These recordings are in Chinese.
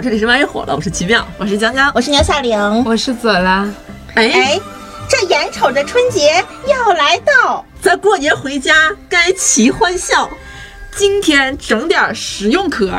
好，这里是万一火了，我是奇妙，我是江江，我是牛夏玲。我是左拉。哎，哎，这眼瞅着春节要来到，咱过年回家该齐欢笑。今天整点实用课，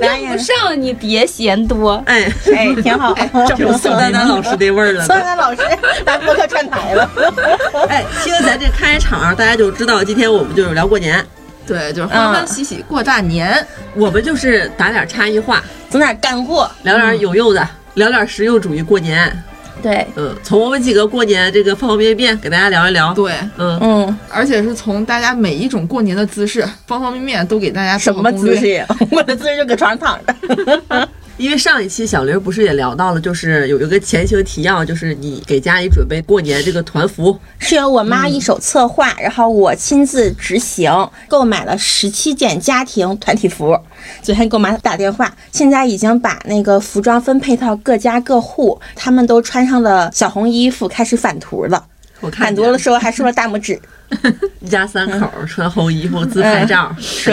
来用不上你别嫌多。哎，哎，挺好。有宋丹丹老师那味儿了呢。宋丹丹老师来播客串台了。哎，听咱这开场，大家就知道今天我们就是聊过年，对，就是欢欢喜喜过大年。我们就是打点差异化，整点干货。聊点有用的，聊点实用主义过年。对，嗯，从我们几个过年这个方方面面给大家聊一聊。对，嗯，嗯，而且是从大家每一种过年的姿势，方方面面都给大家什。么姿势？我的姿势就搁床上躺着。因为上一期小玲不是也聊到了，就是有一个前情提要，就是你给家里准备过年这个团服，是由我妈一手策划，然后我亲自执行，购买了十七件家庭团体服。昨天给我妈打电话，现在已经把那个服装分配到各家各户，他们都穿上了小红衣服，开始返图了。我看返图的时候还竖了大拇指。一家三口穿红衣服自拍照，是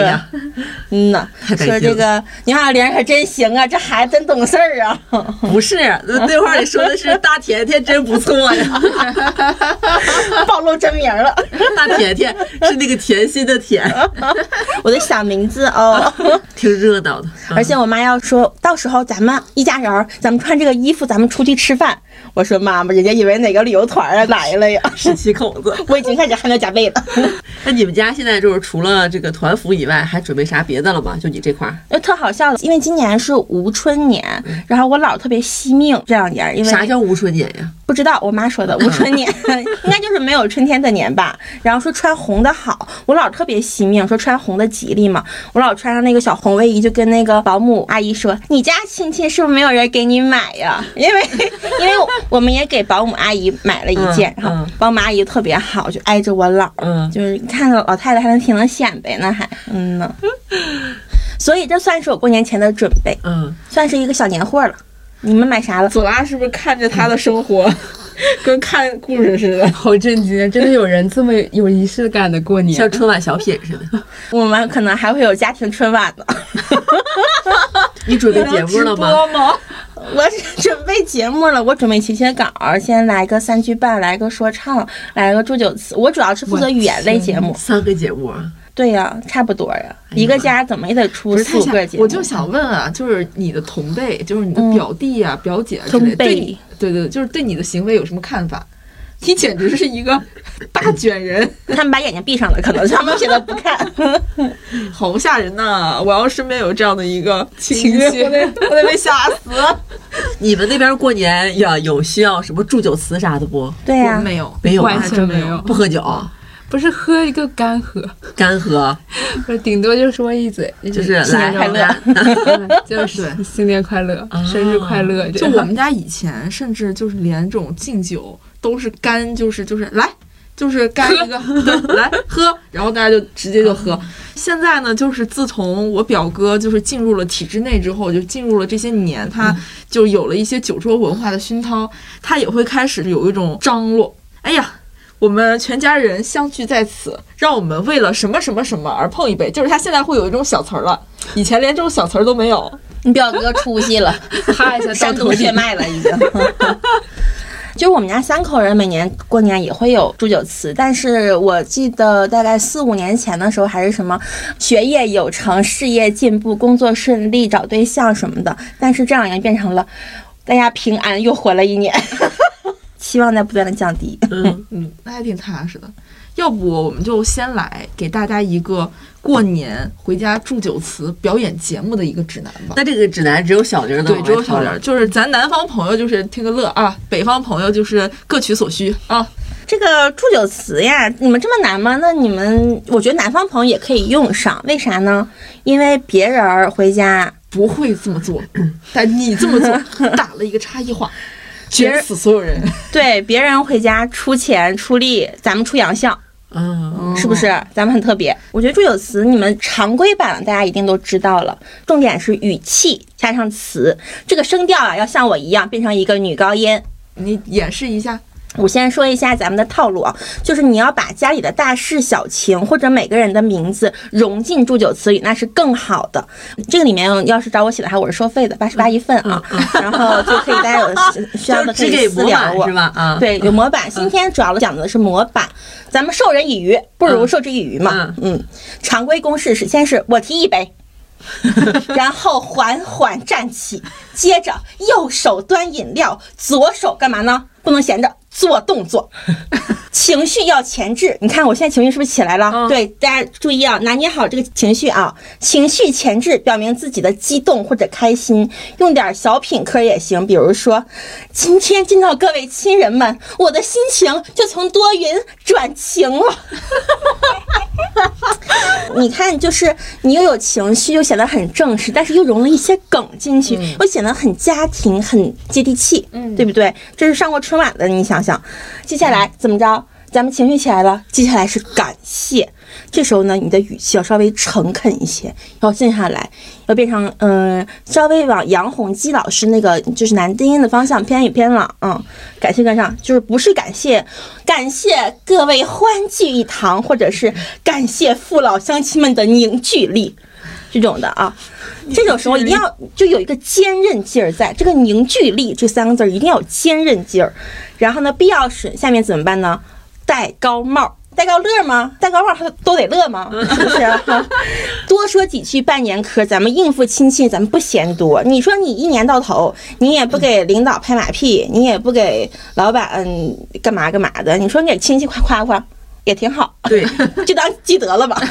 嗯呐，说这个牛小玲可真行啊，这孩子真懂事儿啊。不是，那对话里说的是大甜甜真不错呀，暴露真名了，大甜甜是那个甜心的甜，我的小名字哦。挺热闹的。而且我妈要说到时候咱们一家人，咱们穿这个衣服，咱们出去吃饭。我说妈妈，人家以为哪个旅游团来了呀？十七口子，我已经开始汗流浃背了。那你们家现在就是除了这个团服以外，还准备啥别的了吗？就你这块儿，就特好笑，因为今年是无春年，然后我姥特别惜命这两年，因为啥叫无春年呀？不知道，我妈说的无春年，应该就是没有春天的年吧。然后说穿红的好，我姥特别惜命，说穿红的吉利嘛。我姥穿上那个小红卫衣，就跟那个保姆阿姨说：“你家亲戚是不是没有人给你买呀？”因为因为我们也给保姆阿姨买了一件，嗯然后嗯保姆阿姨特别好，就挨着我姥，嗯，就是看着老太太还能挺能显摆呢，还嗯呢。所以这算是我过年前的准备，嗯，算是一个小年货了。你们买啥了？左拉是不是看着他的生活，跟看故事似的？好震惊！真的有人这么有仪式感的过年像？春晚小品似的。我们可能还会有家庭春晚呢。你准备节目了吗？我准备节目了，我准备写写稿，先来个三句半，来个说唱，来个祝酒词。我主要是负责语言类节目。三个节目啊，对呀，差不多呀，哎一个家怎么也得出不是太想四五个姐。我就想问啊，就是你的同辈，就是你的嗯表弟呀、表姐啊之类对你，对对，就是对你的行为有什么看法？你简直是一个大卷人，他们把眼睛闭上了，可能他们现在不看。好吓人呐！我要身边有这样的一个 亲戚，我得我得被吓死。你们那边过年呀，有需要什么祝酒词啥的不？对呀、我没有，没有真没有，不喝酒，不是喝一个干喝，干喝，不是顶多就说一嘴，就是来新年快乐嗯就是对新年快乐，生日快乐。就我们家以前，甚至就是连这种敬酒都是干，就是就是来，就是干一个，来喝，然后大家就直接就喝。现在呢，就是自从我表哥就是进入了体制内之后，就进入了这些年，他就有了一些酒桌文化的熏陶，他也会开始有一种张罗。哎呀。我们全家人相聚在此，让我们为了什么什么什么而碰一杯。就是他现在会有一种小词儿了，以前连这种小词儿都没有。你表哥出息了，哈一下山到头顶，东血脉了已经。就是我们家三口人每年过年也会有祝酒词，但是我记得大概四五年前的时候还是什么学业有成、事业进步、工作顺利、找对象什么的，但是这两年变成了大家平安又活了一年，期望在不断的降低。嗯，嗯，那还挺踏实的。要不我们就先来给大家一个过年回家祝酒词表演节目的一个指南吧。那这个指南只有小玲能对，只有小玲。就是咱南方朋友就是听个乐啊，北方朋友就是各取所需啊。这个祝酒词呀，你们这么难吗？那你们，我觉得南方朋友也可以用上，为啥呢？因为别人儿回家不会这么做，但你这么做 打了一个差异化，卷死所有人。对别人回家出钱出力，咱们出洋相。嗯，是不是？咱们很特别。我觉得祝酒词你们常规版大家一定都知道了，重点是语气加上词，这个声调啊要像我一样变成一个女高音。你演示一下，我先说一下咱们的套路啊，就是你要把家里的大事小情或者每个人的名字融进祝酒词语，那是更好的。这个里面要是找我写的话，我是收费的，八十八一份啊，然后就可以大家有需要的 可以私聊我是。吧？啊，对，有模板。今天主要讲的是模板，咱们授人以鱼，不如授之以渔嘛。嗯，常规公式是：先是我提一杯，然后缓缓站起，接着右手端饮料，左手干嘛呢？不能闲着。做动作，情绪要前置。你看我现在情绪是不是起来了？嗯对，大家注意啊，拿捏好这个情绪啊。情绪前置表明自己的激动或者开心，用点小品嗑也行，比如说，今天见到各位亲人们，我的心情就从多云转晴了。你看，就是你又有情绪，又显得很正式，但是又融了一些梗进去，又显得很家庭、很接地气，嗯，对不对？这是上过春晚的，你想想。接下来怎么着？咱们情绪起来了，接下来是感谢。这时候呢，你的语气要稍微诚恳一些，要静下来，要变成嗯、稍微往杨洪基老师那个就是男低音的方向偏一偏了。嗯，感谢跟上，就是不是感谢，感谢各位欢聚一堂，或者是感谢父老乡亲们的凝聚力，这种的啊。这种时候一定要就有一个坚韧劲儿在，这个凝聚力这三个字儿一定要有坚韧劲儿。然后呢，必要时下面怎么办呢？戴高帽。戴高乐吗？戴高帽他都得乐吗？是不是？多说几句拜年嗑，咱们应付亲戚，咱们不嫌多。你说你一年到头，你也不给领导拍马屁，你也不给老板嗯干嘛干嘛的，你说你给亲戚夸夸夸也挺好，对，就当积德了吧。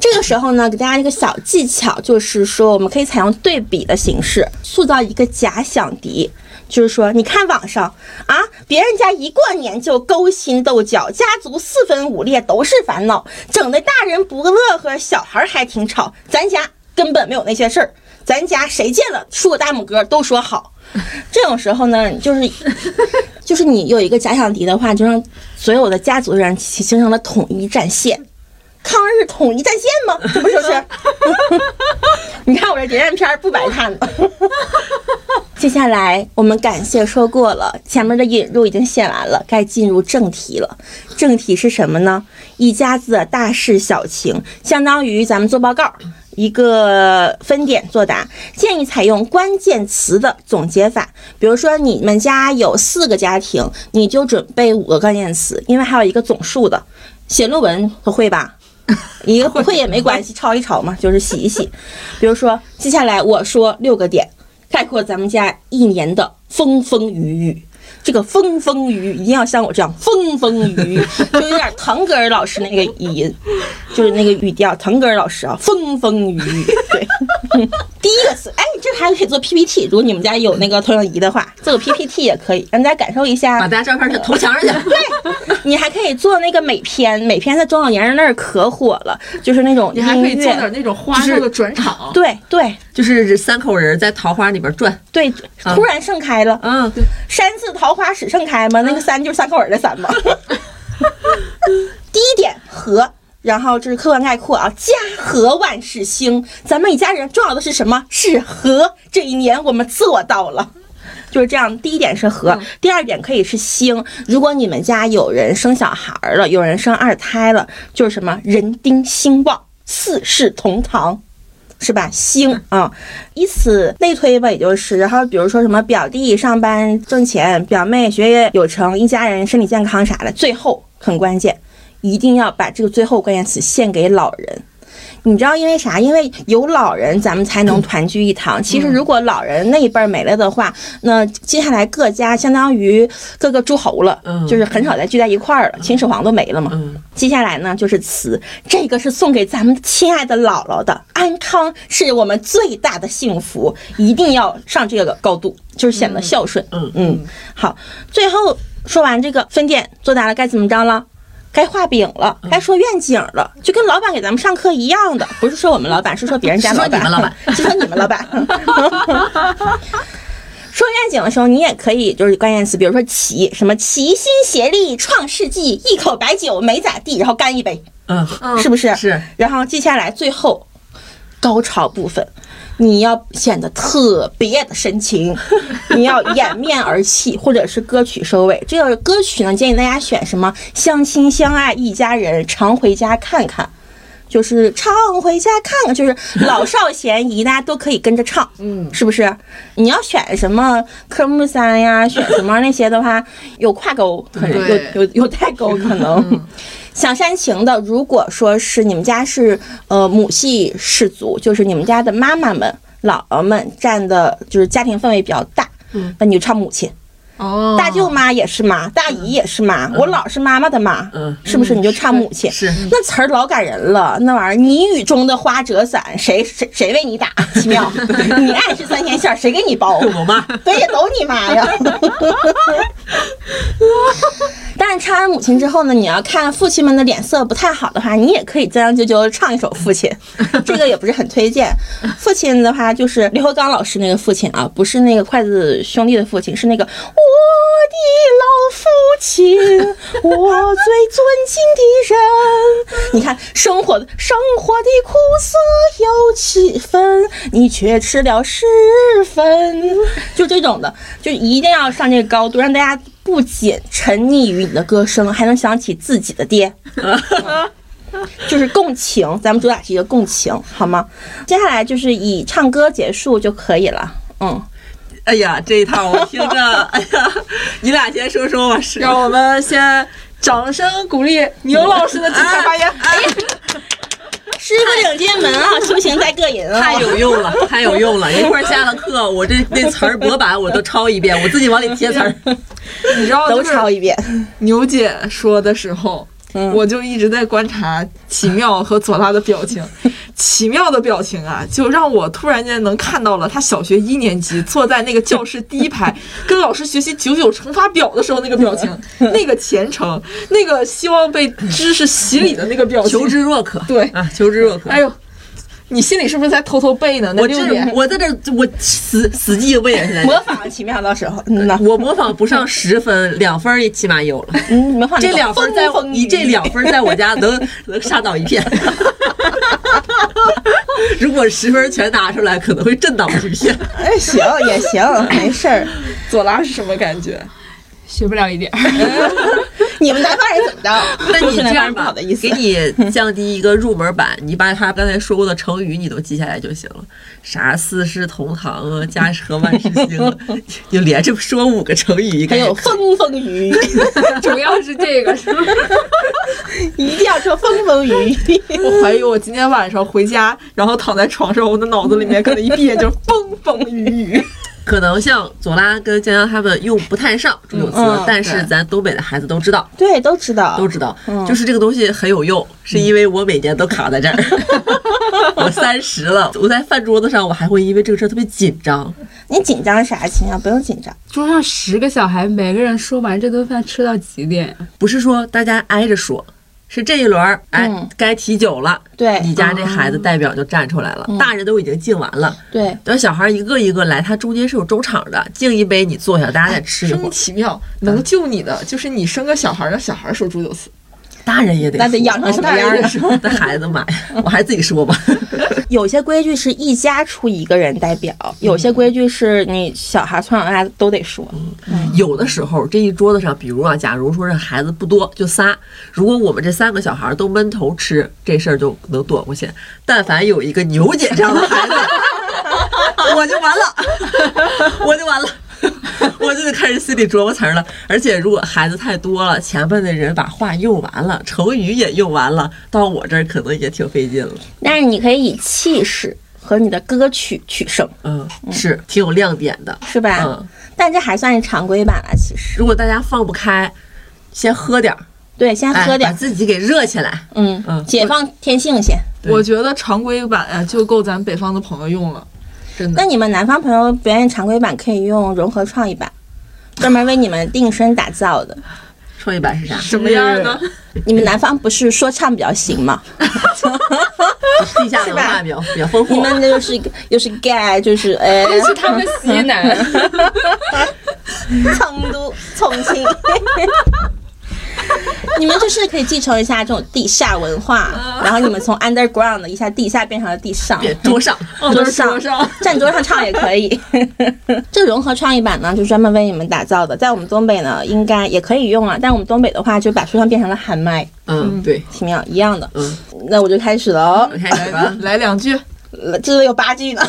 这个时候呢，给大家一个小技巧，就是说我们可以采用对比的形式，塑造一个假想敌。就是说，你看网上啊，别人家一过年就勾心斗角，家族四分五裂都是烦恼，整的大人不乐呵，小孩还挺吵。咱家根本没有那些事儿，咱家谁见了竖个大拇哥都说好。这种时候呢，就是 就是你有一个假想敌的话，就让所有的家族人形成了统一战线。抗日统一战线吗？这不就是？你看我这谍战片不白看的。接下来我们感谢说过了，前面的引入已经写完了，该进入正题了。正题是什么呢？一家子的大事小情，相当于咱们做报告。一个分点作答，建议采用关键词的总结法。比如说，你们家有四个家庭，你就准备五个关键词，因为还有一个总数的。写论文会吧？一个不会也没关系，抄一抄嘛，就是洗一洗。比如说，接下来我说六个点，概括咱们家一年的风风雨雨。这个风风雨雨一定要像我这样风风雨雨，就有点腾格尔老师那个语音，就是那个语调，腾格尔老师啊，风风雨雨。对，第一个词，哎，这还可以做 PPT，如果你们家有那个投影仪的话，做个 PPT 也可以，让大家感受一下把大家照片投墙上去。对你还可以做那个美片，美片在中老年人那儿可火了，就是那种你还可以做点那种花哨的转场。对对就是这三口人在桃花里边转，对，突然盛开了。嗯，山寺桃花始盛开嘛？那个三就是三口人的三嘛？第一点和，然后这是客观概括啊，家和万事兴。咱们一家人重要的是什么？是和。这一年我们做到了。就是这样，第一点是和，第二点可以是兴。如果你们家有人生小孩了，有人生二胎了，就是什么人丁兴旺，四世同堂。是吧？星啊，以此类推吧，也就是。然后比如说什么表弟上班挣钱，表妹学业有成，一家人身体健康啥的。最后很关键，一定要把这个最后关键词献给老人。你知道因为啥？因为有老人，咱们才能团聚一堂。其实如果老人那一辈儿没了的话，那接下来各家相当于各个诸侯了，嗯就是很少再聚在一块儿了，秦始皇都没了嘛。嗯接下来呢就是词，这个是送给咱们亲爱的姥姥的，安康是我们最大的幸福，一定要上这个高度，就是显得孝顺。嗯嗯，好，最后说完这个分店作答了，该怎么着了？该画饼了，该说愿景了，就跟老板给咱们上课一样的，不是说我们老板，是说别人家老板，是说你们老板，是说你们老板。说愿景的时候，你也可以就是关键词，比如说齐什么齐心协力创世纪，一口白酒没咋地，然后干一杯，嗯，是不是？是。然后接下来最后高潮部分，你要显得特别的深情，你要掩面而泣，或者是歌曲收尾。这个歌曲呢，建议大家选什么？相亲相爱一家人，常回家看看。就是常回家看看，就是老少咸宜，大家都可以跟着唱，嗯，是不是？你要选什么科目三呀，选什么那些的话，有跨 沟，可能有有有代沟，可能。想煽情的，如果说是你们家是呃母系氏族，就是你们家的妈妈们、姥姥们占的，就是家庭氛围比较大，嗯，那你就唱母亲。哦，大舅妈也是妈，大姨也是妈，我姥是妈妈的妈，嗯是不是？你就唱母亲，是那词儿老感人了，那玩意儿，你雨中的花折伞，谁谁谁为你打？奇妙，你爱吃三天线儿，谁给你包？我妈，对呀，都你妈呀！但是唱完母亲之后呢，你要看父亲们的脸色不太好的话，你也可以将就就唱一首父亲，这个也不是很推荐。父亲的话就是刘和刚老师那个父亲啊，不是那个筷子兄弟的父亲，是那个我我的老父亲，我最尊敬的人。你看生活生活的苦涩有几分，你却吃了十分，就这种的，就一定要上这个高度，让大家不仅沉溺于你的歌声，还能想起自己的爹。就是共情，咱们主打是一个共情，好吗？接下来就是以唱歌结束就可以了。嗯，哎呀，这一套我听着，哎呀，你俩先说说吧，是让我们先掌声鼓励牛老师的精彩发言。哎 师傅领进门啊，修行在个人啊。太有用了，太有用了！一会儿下了课，我这那词儿模板我都抄一遍，我自己往里贴词儿。你知道，都抄一遍。牛姐说的时候，嗯我就一直在观察奇妙和左拉的表情。奇妙的表情啊，就让我突然间能看到了他小学一年级坐在那个教室第一排，跟老师学习九九乘法表的时候那个表情，那个虔诚，那个希望被知识洗礼的那个表情。求知若渴，对啊，求知若渴。哎呦，你心里是不是在偷偷背呢？那我这我在这我死死记硬背现在。模仿奇妙的时候，嗯呐，我模仿不上十分，两分也起码有了。嗯，模仿那这两分在你这两分在我家能 能杀倒一片。如果十分全拿出来，可能会震倒一片。哎，行也行，没事儿。左拉是什么感觉？学不了一点儿。你们南方人怎么着？那你这样吧，好的意思给。你降低一个入门版，你把他刚才说过的成语你都记下来就行了。啥四世同堂啊，家 和万事兴啊，就连着说五个成语，还有风风雨雨，主要是这个是吧？一定要说风风雨雨。我怀疑我今天晚上回家，然后躺在床上，我的脑子里面可能一闭眼就是风风雨雨。可能像左拉跟江江他们用不太上祝酒词，嗯但是咱东北的孩子都知道。对，都知道，都知道，嗯就是这个东西很有用，是因为我每年都卡在这儿。我三十了，我在饭桌子上，我还会因为这个事儿特别紧张。你紧张啥？亲啊，不用紧张。桌上十个小孩，每个人说完这顿饭吃到几点？不是说大家挨着说，是这一轮儿，哎嗯，该提酒了，对你家这孩子代表就站出来了，嗯大人都已经敬完了，对，等小孩一个一个来，他中间是有周场的，敬一杯，你坐下，大家再吃一会生儿。奇妙，能救你的就是你生个小孩儿，让小孩儿说祝酒词。大人也得那得养成什么样的？说，那孩子妈呀，我还是自己说吧。有些规矩是一家出一个人代表，有些规矩是你小孩从小到大都得说。嗯有的时候这一桌子上，比如啊，假如说这孩子不多，就仨，如果我们这三个小孩都闷头吃，这事儿就能躲过去。但凡有一个牛姐这样的孩子，我就完了，我就完了。我就得开始心里琢磨词儿了，而且如果孩子太多了，前面的人把话用完了，成语也用完了，到我这儿可能也挺费劲了。但是你可以以气势和你的歌曲取胜，嗯，是挺有亮点的。是吧？嗯，但这还算是常规版了，其实。如果大家放不开，先喝点儿，对，先哎，喝点把，自己给热起来。嗯嗯解放天性先。我觉得常规版啊就够咱北方的朋友用了，真的那。你们南方朋友表演常规版可以用融合创意版，专门为你们定身打造的。创意版是啥？什么样的？你们南方不是说唱比较行吗？地下文化比较比较丰富。你们那又是又是 gay，就是哎，那是他们西南，成都、重庆。你们就是可以继承一下这种地下文化，然后你们从 underground 一下地下变成了地上，桌上，桌上站桌上唱也可以。这个融合创意版呢，就专门为你们打造的，在我们东北呢，应该也可以用啊。但我们东北的话，就把书上变成了喊麦，嗯，对，奇妙一样的。嗯，那我就开始了哦，开始吧。来两句，呃这有八句呢。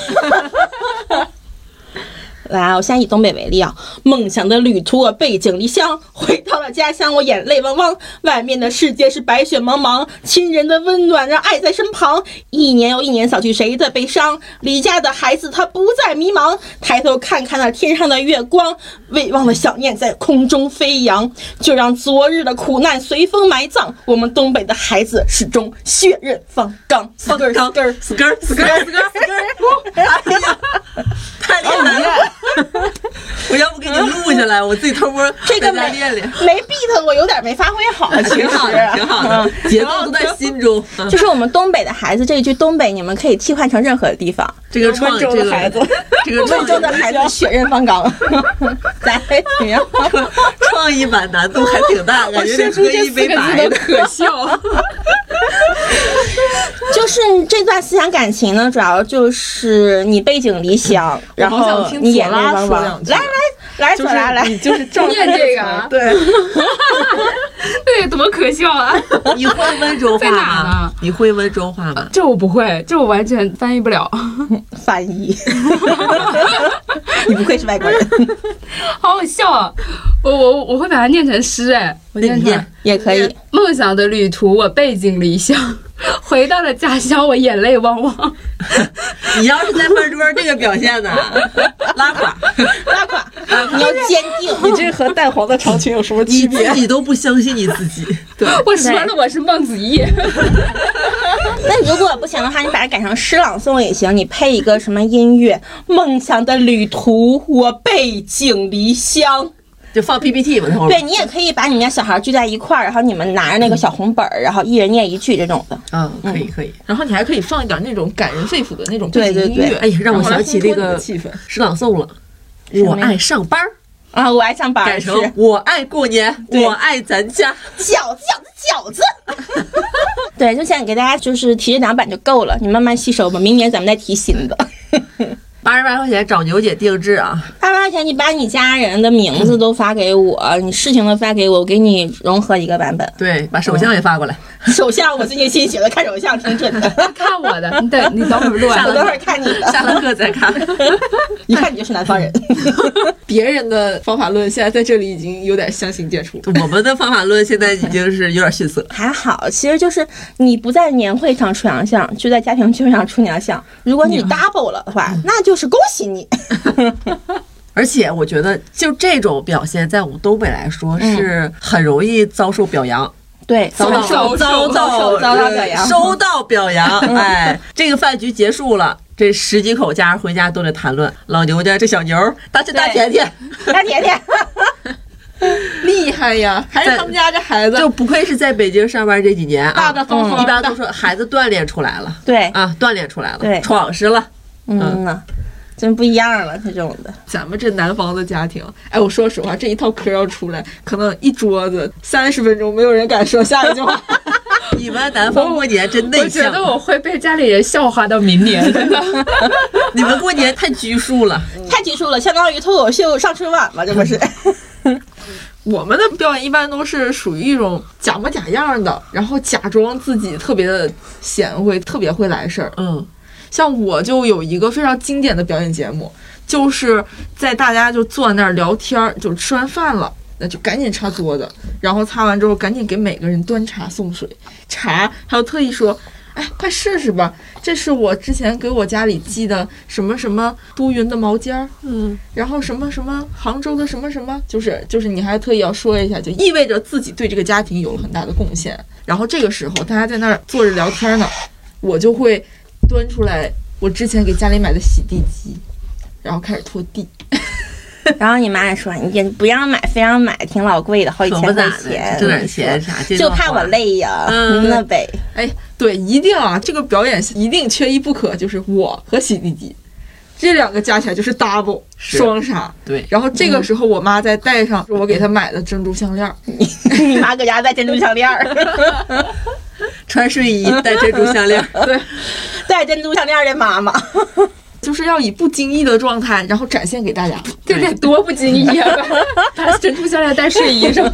来，我先以东北为例啊，梦想的旅途，我背井离乡，回到了家乡，我眼泪汪汪。外面的世界是白雪茫茫，亲人的温暖让爱在身旁。一年又一年，扫去谁的悲伤？离家的孩子他不再迷茫，抬头看看那天上的月光，未忘的想念在空中飞扬。就让昨日的苦难随风埋葬，我们东北的孩子始终血刃方刚。四根儿四根儿死根儿死根儿死根儿死根儿！哎呀，太厉害了！我要不给你录下来，我自己偷摸 这个没在家练练。没 beat，我有点没发挥好，挺好的，挺好的，节奏都在心中。嗯 就是我们东北的孩子这一句东北，你们可以替换成任何地方。这个创这个孩子，这个创温州的孩子血刃方刚，咱怎么样？创意版难度还挺大，感觉得喝一杯白的。可笑。就是这段思想感情呢，主要就是你背井离乡，然后你眼泪左说两句来来来，就是，你就是照念这个啊 对，对，多可笑啊！你会温州话吗？你会温州话吗？这我不会，这我完全翻译不了，翻译。你不愧是外国人，好好笑啊！我我我会把它念成诗，哎，我念念。也可以。梦想的旅途，我背井离乡，回到了家乡，我眼泪汪汪。你要是在饭桌这个表现呢，拉垮，拉垮，你要坚定。你这和蛋黄的长裙有什么区别自？己都不相信你自己。我说了，我是孟子义。那如果不行的话，你把它改成诗朗诵也行，你配一个什么音乐？梦想的旅途，我背井离乡。就放 PPT 嘛，后对。你也可以把你们家小孩聚在一块儿，然后你们拿着那个小红本儿，然后一人念一句这种的。嗯，可以可以。然后你还可以放一点那种感人肺腑的那种背景对对对音乐，哎呀让我想起那个气氛。诗朗诵了，我爱上班儿，啊，我爱上班儿改成我爱过年，我爱咱家。饺子饺子饺子。对，就想给大家就是提这两版就够了，你慢慢吸收吧。明年咱们再提新的。八十八块钱找牛姐定制啊！八十八块钱，你把你家人的名字都发给我，你事情都发给我，我给你融合一个版本。对，把手相也发过来。手相我最近新学的，看手相挺准的。看我的，你等你等会儿录完了。我等会儿看你的，下了课再看。一看你就是南方人。别人的方法论现在在这里已经有点相形见绌。我们的方法论现在已经是有点逊色。还好，其实就是你不在年会上出洋相，就在家庭聚会上出洋相。如果你 double 了的话，那就是恭喜你。而且我觉得，就这种表现，在我们东北来说是很容易遭受表扬，对，遭到受遭遭遭到表扬收到表扬。哎，这个饭局结束了，这十几口家人回家都得谈论老牛家这小牛儿，大是大甜甜，大甜甜，厉害呀！还是他们家这孩子就不愧是在北京上班这几年啊。大大方方，一般都说孩子锻炼出来了对，啊，锻炼出来了，对闯实了。嗯呐，真不一样了，这种的。咱们这南方的家庭，哎，我说实话，这一套嗑要出来，可能一桌子三十分钟，没有人敢说下一句话。你们南方过年真内我觉得，我会被家里人笑话到明年，真的。你们过年太拘束了。太拘束了，相当于脱口秀上春晚吧，这不是？我们的表演一般都是属于一种假模假样的，然后假装自己特别的贤惠，特别会来事儿。嗯，像我就有一个非常经典的表演节目，就是在大家就坐在那儿聊天儿，就吃完饭了。那就赶紧擦桌子，然后擦完之后赶紧给每个人端茶送水，茶还有特意说，哎，快试试吧，这是我之前给我家里寄的什么什么都匀的毛尖儿，嗯，然后什么什么杭州的什么什么，就是就是你还特意要说一下，就意味着自己对这个家庭有了很大的贡献。然后这个时候大家在那儿坐着聊天呢，我就会端出来我之前给家里买的洗地机，然后开始拖地。然后你妈也说，你也不让买，非让买，挺老贵的，好几千块钱，挣点钱啥，就怕我。累呀，嗯那呗。哎，对，一定啊，这个表演一定缺一不可，就是我和洗地机。这两个加起来就是 double 是双杀。对，然后这个时候我妈再戴上我给她买的珍珠项链儿，你妈搁家戴珍珠项链儿，穿睡衣戴珍珠项链，对，戴珍珠项链的妈妈。就是要以不经意的状态，然后展现给大家。这得多不经意啊！把珍珠项链戴睡衣上，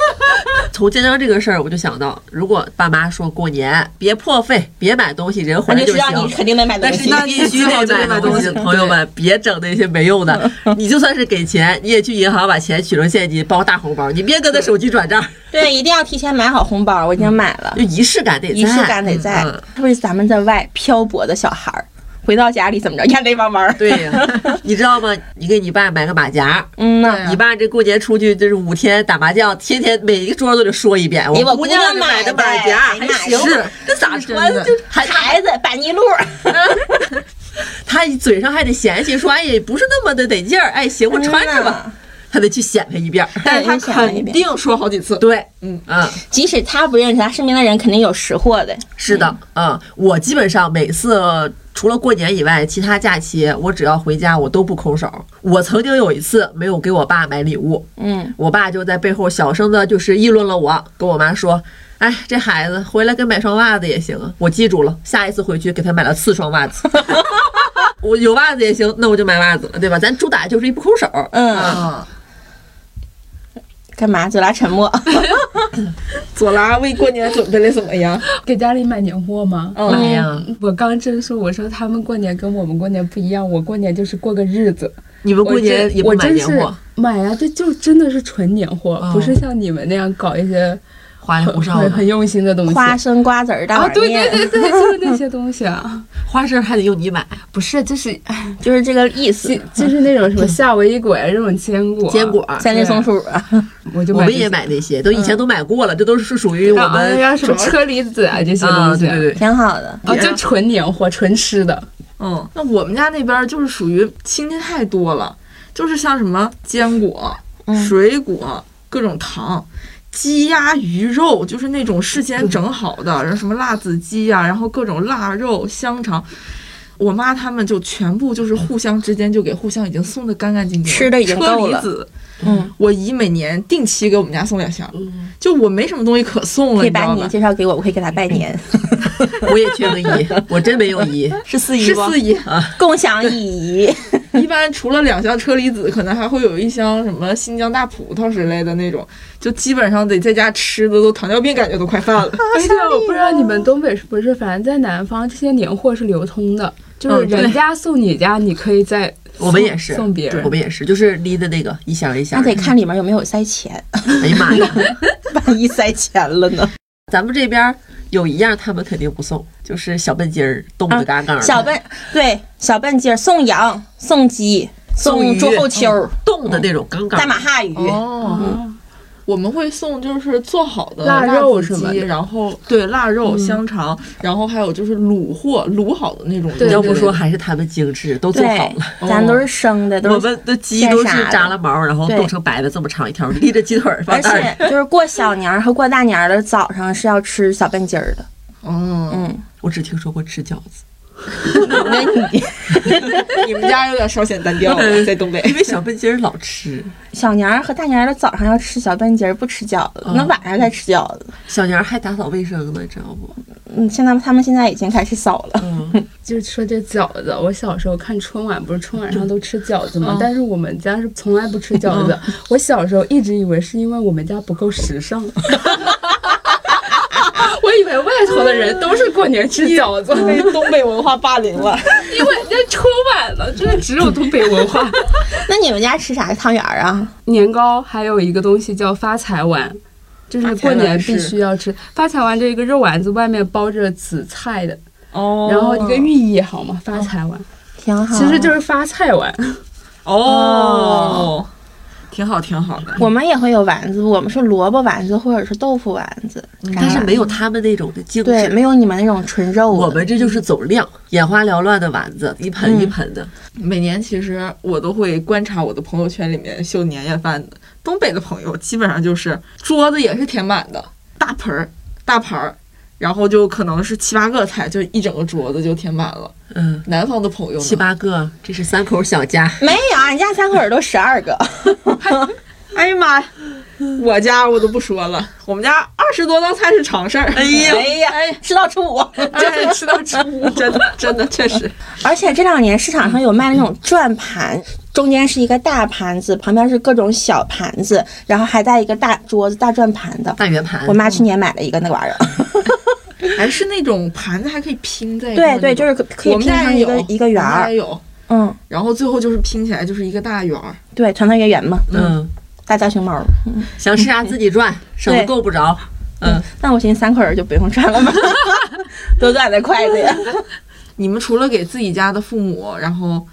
从见到这个事儿，我就想到，如果爸妈说过年别破费，别买东西，人回来就那就知道你行。肯定得买东西但是。你必须得买东西，朋友们，别整那些没用的。你就算是给钱，你也去银行把钱取成现金，包大红包，你别搁他手机转账，对，一定要提前买好红包，我已经买了就。仪式感得在，仪式感得在嗯，特别是咱们在外漂泊的小孩儿，回到家里怎么着，眼泪汪汪。对呀，你知道吗？你给你爸买个马甲，嗯呐，你爸这过年出去就是五天打麻将，天天每一个桌都得说一遍。给我姑娘买的马甲还行是，这咋穿就孩子板泥路，他嘴上还得嫌弃说，哎呀，不是那么的得劲儿，哎，行，我穿着吧，他得去显摆一遍儿。但是她你想了一遍肯定说好几次。对，嗯嗯，即使他不认识，他身边的人肯定有识货的。是的，嗯，我基本上每次除了过年以外，其他假期我只要回家，我都不空手。我曾经有一次没有给我爸买礼物，嗯，我爸就在背后小声的，就是议论了我，跟我妈说。哎，这孩子回来给买双袜子也行啊！我记住了，下一次回去给他买了四双袜子。我有袜子也行，那我就买袜子了，对吧？咱主打就是一不空手。嗯，啊，干嘛？左拉沉默。左拉为过年准备的怎么样？给家里买年货吗？嗯买呀，我刚真说，我说他们过年跟我们过年不一样，我过年就是过个日子。你们过我年也不买真我真是年货，买呀，这就真的是纯年货，哦不是像你们那样搞一些花里胡哨的很很用心的东西。花生、瓜子儿、大啊，碗对对，对对，就是那些东西啊，花生还得用你买，不是，就是哎 就是这个意思就。是那种什么夏威夷果呀，这种坚果，坚果。三只松鼠啊，我就我们也买那些，都以前都买过了，这都是属于我们什么车厘子啊这些啊，东西，对对对，挺好的。啊，就纯年货，纯吃的。嗯，那我们家那边就是属于亲戚太多了，就是像什么坚果、嗯水果、各种糖。鸡鸭鱼肉就是那种事先整好的，然后什么辣子鸡呀、然后各种腊肉、香肠，我妈他们就全部就是互相之间就给互相已经送的干干净净了，吃的已经车够了。厘子，嗯，我姨每年定期给我们家送两箱，嗯就我没什么东西可送了，可以把你你知道吧？介绍给我，我可以给他拜年。我也缺个姨，我真没有姨，是四是四姨，共享一姨。一般除了两箱车厘子，可能还会有一箱什么新疆大葡萄之类的那种，就基本上得在家吃的都糖尿病感觉都快犯了。而且我不知道你们东北是不是，反正在南方这些年货是流通的，就是人家送你家，你可以再我们也是送别人我。们也是，就是拎的那个一箱一箱的。那得看里面有没有塞钱，哎呀妈呀，万一塞钱了呢？咱们这边有一样他们肯定不送，就是小笨鸡儿冻得嘎嘎的。小笨对小笨鸡儿送羊、送鸡、送鱼送猪后丘、冻的那种嘎嘎大马哈鱼。哦，我们会送就是做好的腊肉是吧然后对腊肉、香肠，然后还有就是卤货卤好的那种。对要不说还是他们精致，都做好了。，咱都是生的，我都是。们的鸡都是扎了毛，然后对冻成白的这么长一条，立着鸡腿儿 而。且就是过小年儿和过大年儿的早上是要吃小笨鸡儿的。嗯，嗯，我只听说过吃饺子，那你 你们家有点稍显单调 了，在东北。因为小笨鸡儿老吃。小年儿和大年儿的早上要吃小笨鸡儿，不吃饺子，那晚上再吃饺子。小年儿还打扫卫生呢，知道不？嗯，现在他们现在已经开始扫了。嗯，就是说这饺子，我小时候看春晚，不是春晚上都吃饺子吗？嗯但是我们家是从来不吃饺子。我小时候一直以为是因为我们家不够时尚。我以为外头的人都是过年吃饺子，被东北文化霸凌了。因为那春晚了，真的只有东北文化。那你们家吃啥汤圆儿啊？年糕还有一个东西叫发财丸，就是过年必须要吃。发财丸这个肉丸子外面包着紫菜的，哦然后一个寓意好吗？发财丸挺好。其实就是发菜丸。哦，挺好，挺好的。我们也会有丸子，我们是萝卜丸子或者是豆腐丸子，但是没有他们那种的精对，致。没有你们那种纯肉。我们这就是走量，眼花缭乱的丸子，一盆一盆的。每年其实我都会观察我的朋友圈里面秀年夜饭的，东北的朋友基本上就是桌子也是填满的，大盆儿、大盘儿，然后就可能是七八个菜，就一整个桌子就填满了。嗯，南方的朋友七八个，这是三口小家。没有，俺家三口人都十二个。哎呀妈呀！我家我都不说了，我们家二十多道菜是常事儿。哎呀，哎呀，吃到初五。真的吃到初五，真的真的确实。而且这两年市场上有卖那种转盘，中间是一个大盘子，旁边是各种小盘子，然后还带一个大桌子、大转盘的。大圆盘，我妈去年买了一个那个玩意儿。还是那种盘子还可以拼在一块对对，就是可可以拼成一个一个圆儿。有，嗯，然后最后就是拼起来就是一个大圆儿。对，团团圆圆嘛，嗯，大大熊猫。嗯，想吃啥自己转，省得够不着。嗯，那我寻思三口人就不用转了吧，多转点筷子呀。你们除了给自己家的父母，然后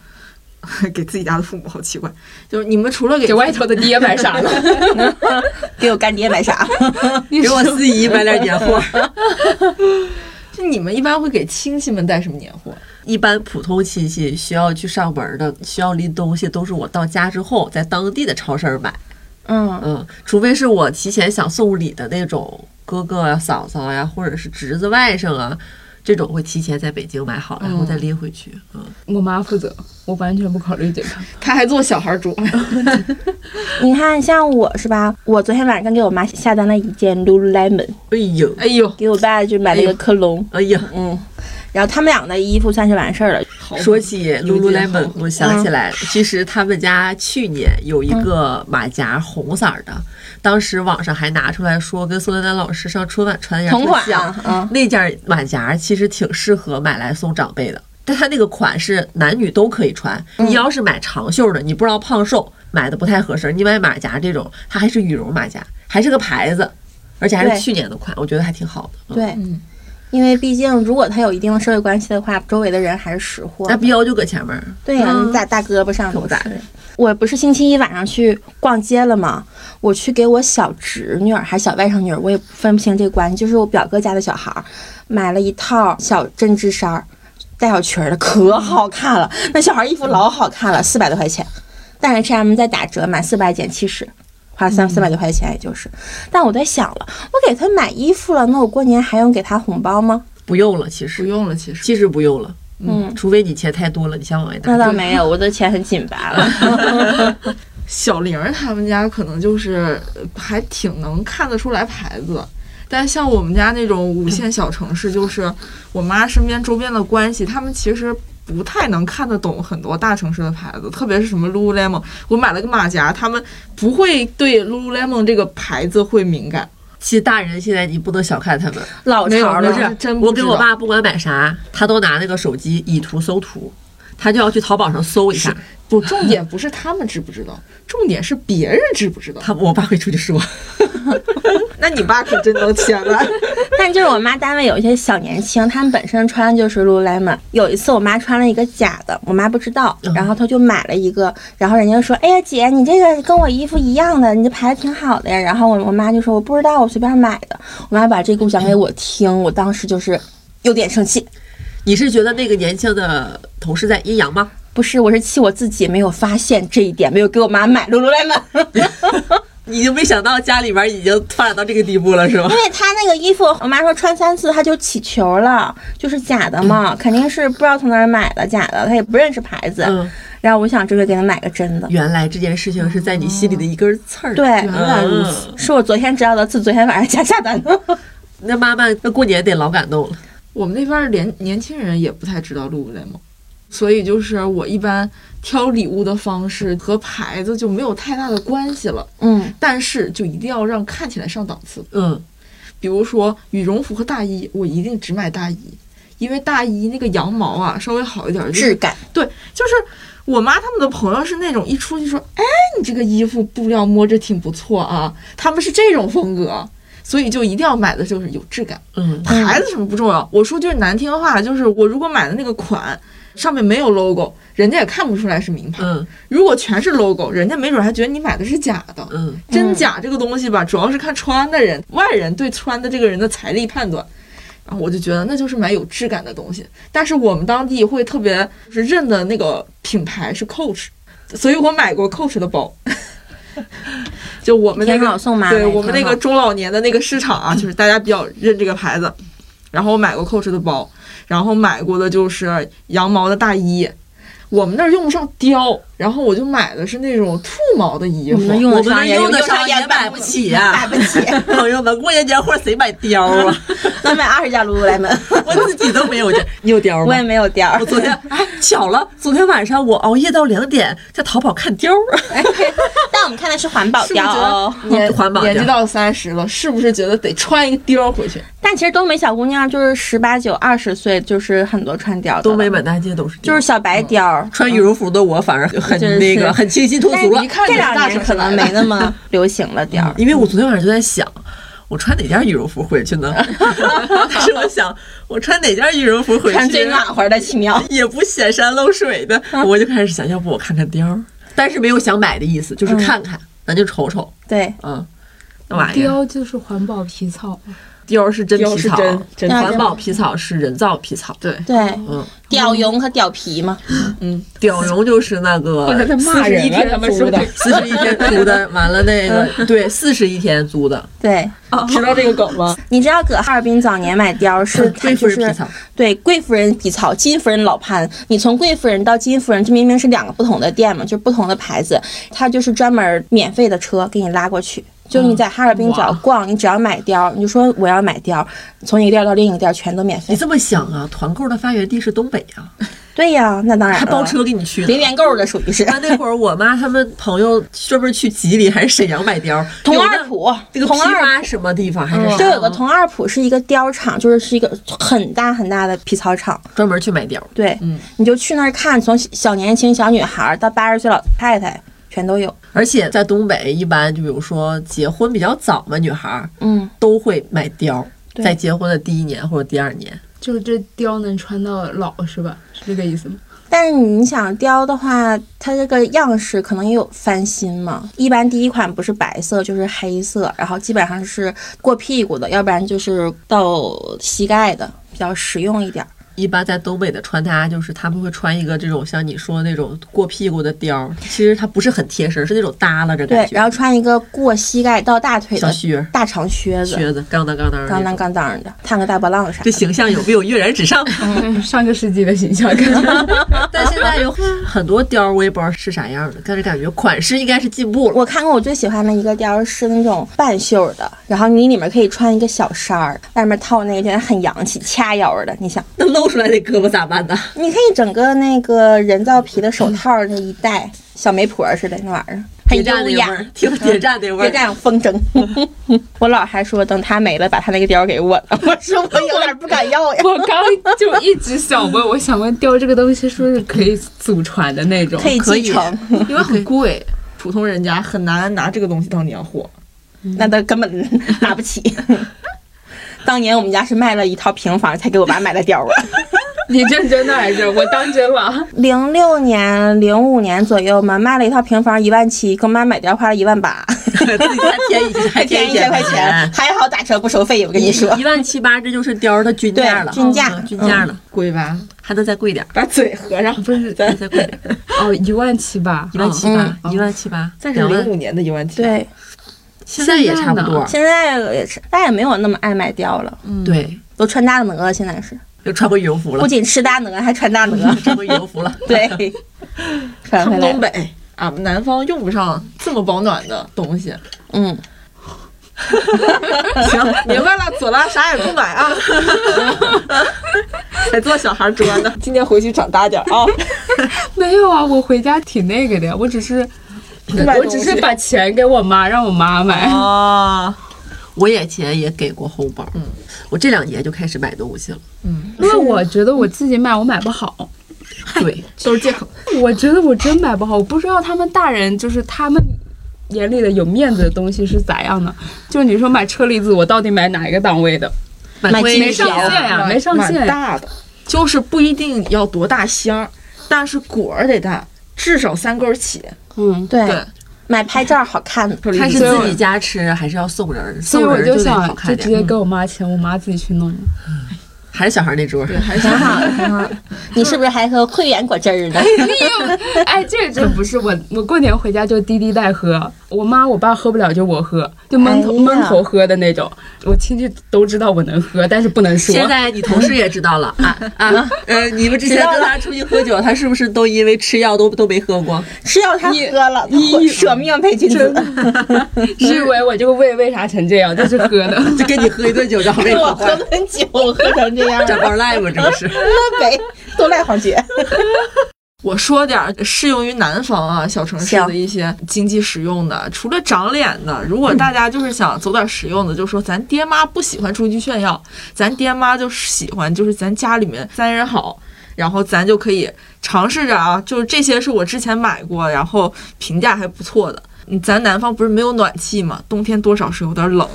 给自己家的父母好奇怪，就是你们除了给给外头的爹买啥了？给我干爹买啥？给我四姨买点年货。就你们一般会给亲戚们带什么年货？一般普通亲戚需要去上门的，需要拎东西，都是我到家之后在当地的超市买。嗯，嗯，除非是我提前想送礼的那种哥哥呀、嫂嫂呀，或者是侄子、外甥啊，这种会提前在北京买好，然后再拎回去。嗯，我妈负责，我完全不考虑这个。他还做小孩主，你看，像我是吧？我昨天晚上给我妈下单了一件 Lululemon，哎呦，哎呦，给我爸就买了一个克隆。哎呀，嗯，然后他们俩的衣服算是完事儿了。说起有件好 Lululemon，我想起来了，其实他们家去年有一个马甲红色儿的，当时网上还拿出来说跟宋丹丹老师上春晚穿的同款像啊嗯那件马甲其实挺适合买来送长辈的。但它那个款是男女都可以穿，你要是买长袖的，你不知道胖瘦，买的不太合适。你买马甲这种，它还是羽绒马甲，还是个牌子，而且还是去年的款，我觉得还挺好的。嗯，对，嗯因为毕竟如果他有一定的社会关系的话，周围的人还是识货。那标就搁前面儿。对呀、大大胳膊上都可不咋是。我不是星期一晚上去逛街了吗？我去给我小侄女儿还是小外甥女儿，我也分不清这关系，就是我表哥家的小孩儿，买了一套小针织衫儿，带小裙儿的，可好看了。那小孩衣服老好看了，四百多块钱，但是 H&M 在打折，满四百减七十。花三四百多块钱，也就是，但我在想了，我给他买衣服了，那我过年还用给他红包吗？不用了，其实不用了，其实其实不用了，嗯，除非你钱太多了，你想往外那。倒没有，我的钱很紧巴了。小玲儿他们家可能就是呃还挺能看得出来牌子的，但像我们家那种五线小城市，就是我妈身边周边的关系，他们其实不太能看得懂很多大城市的牌子，特别是什么 Lululemon。我买了个马甲，他们不会对 Lululemon 这个牌子会敏感。其实大人现在你不能小看他们，老潮了，是真不我给我爸不管买啥，他都拿那个手机以图搜图，他就要去淘宝上搜一下。不，重点不是他们知不知道，重点是别人知不知道。他我爸会出去说，那你爸可真能签了。但就是我妈单位有一些小年轻，他们本身穿的就是 Lululemon。有一次我妈穿了一个假的，我妈不知道，然后她就买了一个，然后人家说：“哎呀姐，你这个跟我衣服一样的，你这牌子挺好的呀。”然后我我妈就说：“我不知道，我随便买的。”我妈把这个故事讲给我听，我当时就是有点生气。你是觉得那个年轻的同事在阴阳吗？不是，我是气我自己没有发现这一点，没有给我妈买 Lululemon。你就没想到家里边已经发展到这个地步了，是吧因？为他那个衣服，我妈说穿三次它就起球了，就是假的嘛，肯定是不知道从哪儿买的假的，他也不认识牌子。嗯，然后我想这回给他买个真的。原来这件事情是在你心里的一根刺儿。对，原来如此。嗯是我昨天知道的，自昨天晚上加下单的。那妈妈那过年得老感动了。我们那边儿年年轻人也不太知道 Lululemon，所以就是我一般挑礼物的方式和牌子就没有太大的关系了，嗯，但是就一定要让看起来上档次。嗯，比如说羽绒服和大衣，我一定只买大衣，因为大衣那个羊毛啊稍微好一点儿，质感。对，就是我妈他们的朋友是那种一出去说，哎，你这个衣服布料摸着挺不错啊，他们是这种风格，所以就一定要买的就是有质感。嗯，牌子什么不重要，我说句难听话，就是我如果买的那个款上面没有 logo，人家也看不出来是名牌。嗯如果全是 logo，人家没准还觉得你买的是假的。嗯，真假这个东西吧，主要是看穿的人，外人对穿的这个人的财力判断。然后我就觉得那就是买有质感的东西，但是我们当地会特别是认的那个品牌是 Coach，所以我买过 Coach 的包。就我们那个对我们那个中老年的那个市场啊，就是大家比较认这个牌子。然后我买过 Coach 的包，然后买过的就是羊毛的大衣。我们那儿用不上貂，然后我就买的是那种兔毛的衣服。我们用得上也用得上上也买不起呀、买不起，朋友们，过年年货谁买貂啊？咱买二十件 lululemon，我自己都没有貂，你有貂吗？我也没有貂我。昨天哎，巧了，昨天晚上我熬夜到两点，在淘宝看貂儿。但我们看的是环保貂哦。年环保年纪到三十了，是不是觉得得穿一个貂回去？但其实东北小姑娘就是十八九、二十岁，就是很多穿貂的。东北满大街都是貂，就是小白貂儿。穿羽绒服的我反而很就是那个很清新脱俗了一。看这两年可能没那么 流行了点儿。因为我昨天晚上就在想，我穿哪件羽绒服回去呢？但是我想，我穿哪件羽绒服回去，穿最暖和的奇妙。也不显山露水的，我就开始想，要不我看看貂儿，但是没有想买的意思，就是看看，咱就瞅瞅，对，嗯，那玩意儿，貂就是环保皮草，貂是真皮草，真真环保皮草是人造皮草，对，对，嗯，貂绒和貂皮嘛，貂绒就是那个我在骂人啊！他们说的 四十一天租的，完了那个对，四十一天租的，对。知道这个梗吗？你知道搁哈尔滨早年买貂是贵妇人皮草，对贵夫人皮草，金夫人老潘。你从贵夫人到金夫人，这明明是两个不同的店嘛，就是不同的牌子，它就是专门免费的车给你拉过去。就你在哈尔滨只要逛，你只要买貂，你就说我要买貂，从一个店到另一个店全都免费你。这么想啊，团购的发源地是东北啊，对呀，那当然了还包车给你去零。元购的属于是。那，那会儿我妈他们朋友专门去吉林还是沈阳买貂，同二浦，那个批同二发什么地方还是啥就有个同二浦是一个貂厂，就是是一个很大很大的皮草厂。专门去买貂。对，嗯你就去那儿看，从小年轻小女孩到八十岁老太太全都有。而且在东北，一般就比如说结婚比较早嘛，女孩儿嗯，都会买貂，在结婚的第一年或者第二年。就是这貂能穿到老是吧？是这个意思吗？但是你想貂的话，它这个样式可能也有翻新嘛。一般第一款不是白色就是黑色，然后基本上是过屁股的，要不然就是到膝盖的，比较实用一点儿。一般在东北的穿搭就是他们会穿一个这种像你说的那种过屁股的貂，其实它不是很贴身，是那种耷拉着感对，觉。然后穿一个过膝盖到大腿的小靴大长靴子，靴子杠当杠当的那种，刚当杠当的，烫个大波浪啥的。这形象有没有跃然纸上？上个世纪的形象感觉。但现在有很多貂，我也不知道是啥样的，但是感觉款式应该是进步了。我看过我最喜欢的一个貂是那种半袖的，然后你里面可以穿一个小衫儿，外面套那个觉得很洋气，掐腰的。你想，那露出来的胳膊咋办呢？你可以整个那个人造皮的手套那一戴，小媒婆似的那玩意儿，很优雅那味儿，，挺谍战那味别儿这。样风筝。我姥还说等他没了，把他那个貂给我了。我说我有点不敢要呀。我刚就一直想问，我想问貂这个东西是不是可以祖传的那种？可以可以继承，因为很贵，普通人家很难拿这个东西当年货。那他根本拿不起。当年我们家是卖了一套平房才给我爸买的貂啊。你认真的还是我当真了？零六年、零五年左右嘛，卖了一套平房一万七，给我妈买貂花了一万八，自己还便宜，还添添一千块钱，还好打车不收费。我跟你说一，万七八，这就是貂儿的均价了，均价嗯均价了，贵吧？还能再贵点儿，把嘴合上。不是，再再贵点儿，哦，一万七八一。万七八，嗯一万七八，再是，零五年的一万七，，对，现在也差不多。现在也是，大家也没有那么爱买貂了，对，都穿大哪，现在是又穿回羽绒服了不，仅吃大鹅，还穿大鹅。穿回羽绒服了。对，穿回来。东北，俺们南方用不上这么保暖的东西。嗯，行，明白了，左拉啥也不买啊。还做小孩桌呢，今年回去长大点儿啊。没有啊，我回家挺那个的，我只是我只是把钱给我妈，让我妈买。啊，我以前也给过红包，嗯，我这两年就开始买东西了。嗯，因为我觉得我自己买我买不好，对，都是借口。我觉得我真买不好，我不知道他们大人就是他们眼里的有面子的东西是咋样的。就是你说买车厘子，我到底买哪一个档位的？买没条上线呀，没上蛮线。大的，就是不一定要多大箱，但是果儿得大，至少三根儿起。嗯，对对，买拍照好看的。看是自己家吃还是要送人，所以我送人就得想就好看点。直接给我妈钱，我妈自己去弄。还是小孩那桌。对，还是挺好的，挺好的。你是不是还喝汇源果汁儿呢？哎，这真不是我，我过年回家就滴滴带喝，我妈我爸喝不了就我喝，就闷头、哎闷头喝的那种。我亲戚都知道我能喝，但是不能说。现在你同事也知道了啊啊！呃，你们之前跟他出去喝酒，他是不是都因为吃药都都没喝过？吃药他喝了，你舍命陪君子。是因为我这个胃为啥成这样？就是喝的。就跟你喝一顿酒，然后没我好坏喝，顿酒喝成这样沾了，包赖吗？这不是？那呗，都赖黄姐。我说点儿适用于南方啊小城市的一些经济实用的，除了长脸的，如果大家就是想走点实用的，就说咱爹妈不喜欢出去炫耀，咱爹妈就喜欢就是咱家里面三人好，然后咱就可以尝试着啊，就是这些是我之前买过，然后评价还不错的。嗯咱南方不是没有暖气嘛，冬天多少是有点冷，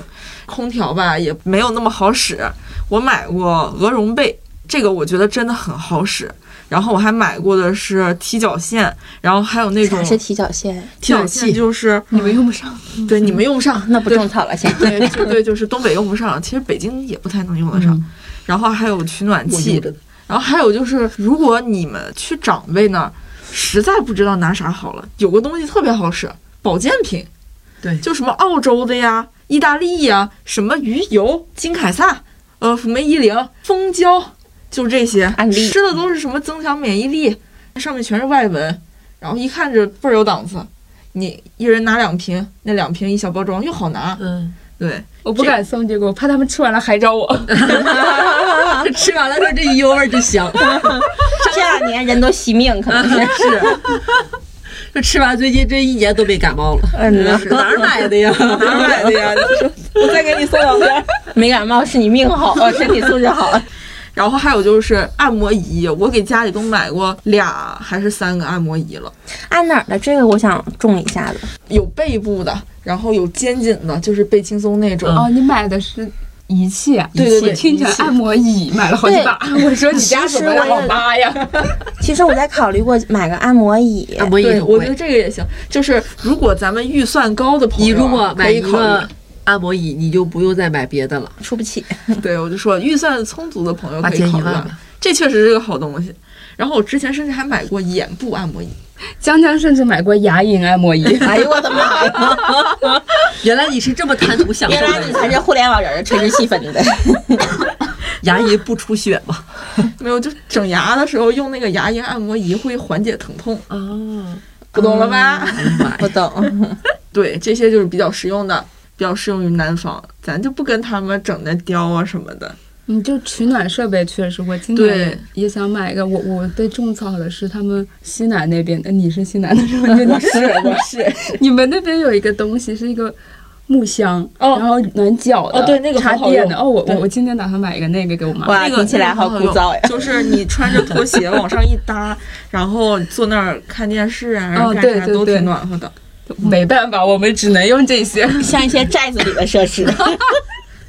空调吧也没有那么好使。我买过鹅绒被，这个我觉得真的很好使。然后我还买过的是踢脚线，然后还有那种啥是踢脚线？踢脚线，就是你们用不上，对你们用不上，那不种草了，先。对，就对，就是东北用不上，其实北京也不太能用得上。然后还有取暖器然后还有就是，如果你们去长辈那儿，实在不知道拿啥好了，有个东西特别好使，保健品，对就什么澳洲的呀、意大利呀，什么鱼油、金凯撒、呃辅酶一零、蜂胶，就这些案例吃的都是什么增强免疫力，上面全是外文，然后一看着倍儿有档次。你一人拿两瓶，那两瓶一小包装又好拿，嗯，对，我不敢送结果，我怕他们吃完了还找我。这 吃完了说，这一油味儿真香。这两年人都惜命，可能是。是，这吃完最近这一年都没感冒了。嗯呐，哪儿买的呀？哪儿买的呀？你说我再给你送两片。没感冒是你命好，呃身体素质好。然后还有就是按摩仪，我给家里都买过俩还是三个按摩仪了，按哪儿的？这个我想种一下子。有背部的，然后有肩颈的，就是背轻松那种。嗯哦，你买的是仪器啊？对对对听起来按摩椅买了好几把。我说 你家怎么了，老妈呀？其实我在考虑过买个按摩椅，按摩椅对，我觉得。这个也行。就是如果咱们预算高的朋友你，如果买可以考一个虑。按摩椅，你就不用再买别的了，出不起。对，我就说预算充足的朋友可以考虑。这确实是个好东西。然后我之前甚至还买过眼部按摩仪，江江甚至买过牙龈按摩仪。哎呦我的妈呀！原来你是这么贪图享受原来你才，是互联网人儿，吹着气氛的。牙龈不出血吗？没有就整牙的时候用那个牙龈按摩仪会缓解疼痛，啊，不懂了吧？不懂，对，这些就是比较实用的，比较适用于南方，咱就不跟他们整那雕啊什么的。你就取暖设备确实，我今对年也想买一个。我我被种草的是他们西南那边的，你是西南的是吧？就你是我是，你们那边有一个东西是一个木箱，哦然后暖脚的，哦对那个插电的。哦，我我我今天打算买一个那个给我妈。哇，那个听起来好枯燥呀。就是你穿着拖鞋往上一搭，然后坐那儿看电视啊，然后哦干啥都挺暖和的。没办法，我们只能用这些。像一些寨子里的设施，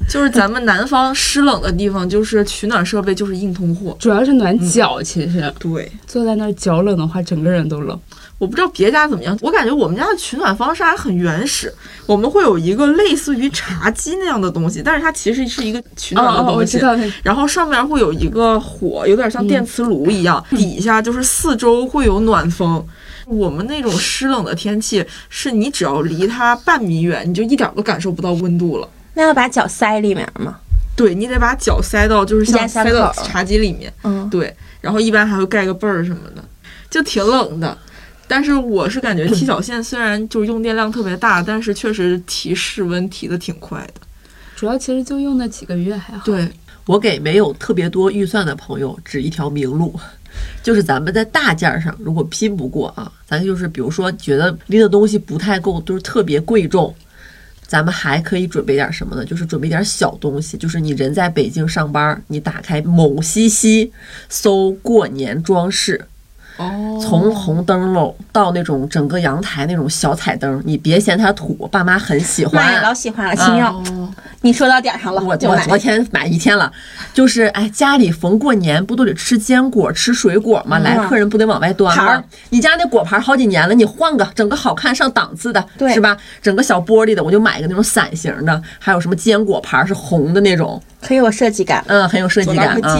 就是咱们南方湿冷的地方，就是取暖设备就是硬通货。主要是暖脚，其实对，坐在那儿脚冷的话，整个人都冷。我不知道别家怎么样，我感觉我们家的取暖方式还很原始。我们会有一个类似于茶几那样的东西，但是它其实是一个取暖的哦哦，我东西。知道然后上面会有一个火，有点像电磁炉一样，底下就是四周会有暖风。我们那种湿冷的天气，是你只要离它半米远，你就一点都感受不到温度了。那要把脚塞里面吗？对你得把脚塞到，就是像塞到茶几里面，嗯，对，然后一般还会盖个被儿什么的，就挺冷的。但是我是感觉踢脚线虽然就是用电量特别大，但是确实提室温提的挺快的。主要其实就用那几个月还好。对，我给没有特别多预算的朋友指一条明路，就是咱们在大件儿上如果拼不过啊，咱就是比如说觉得拎的东西不太够，都是特别贵重，咱们还可以准备点什么呢？就是准备点小东西，就是你人在北京上班，你打开某西西搜过年装饰，哦从红灯笼到那种整个阳台那种小彩灯，你别嫌它土，爸妈很喜妈呀，老。喜欢了，亲要哦，你说到点上了，我就我昨天买一天了，就是哎，家里逢过年不都得吃坚果、吃水果吗？来嗯客人不得往外端吗盘儿？你家那果盘好几年了，你换个整个好看上档次的，是吧？整个小玻璃的，我就买一个那种伞形的，还有什么坚果盘是红的那种，很有设计感，嗯，很有设计感啊。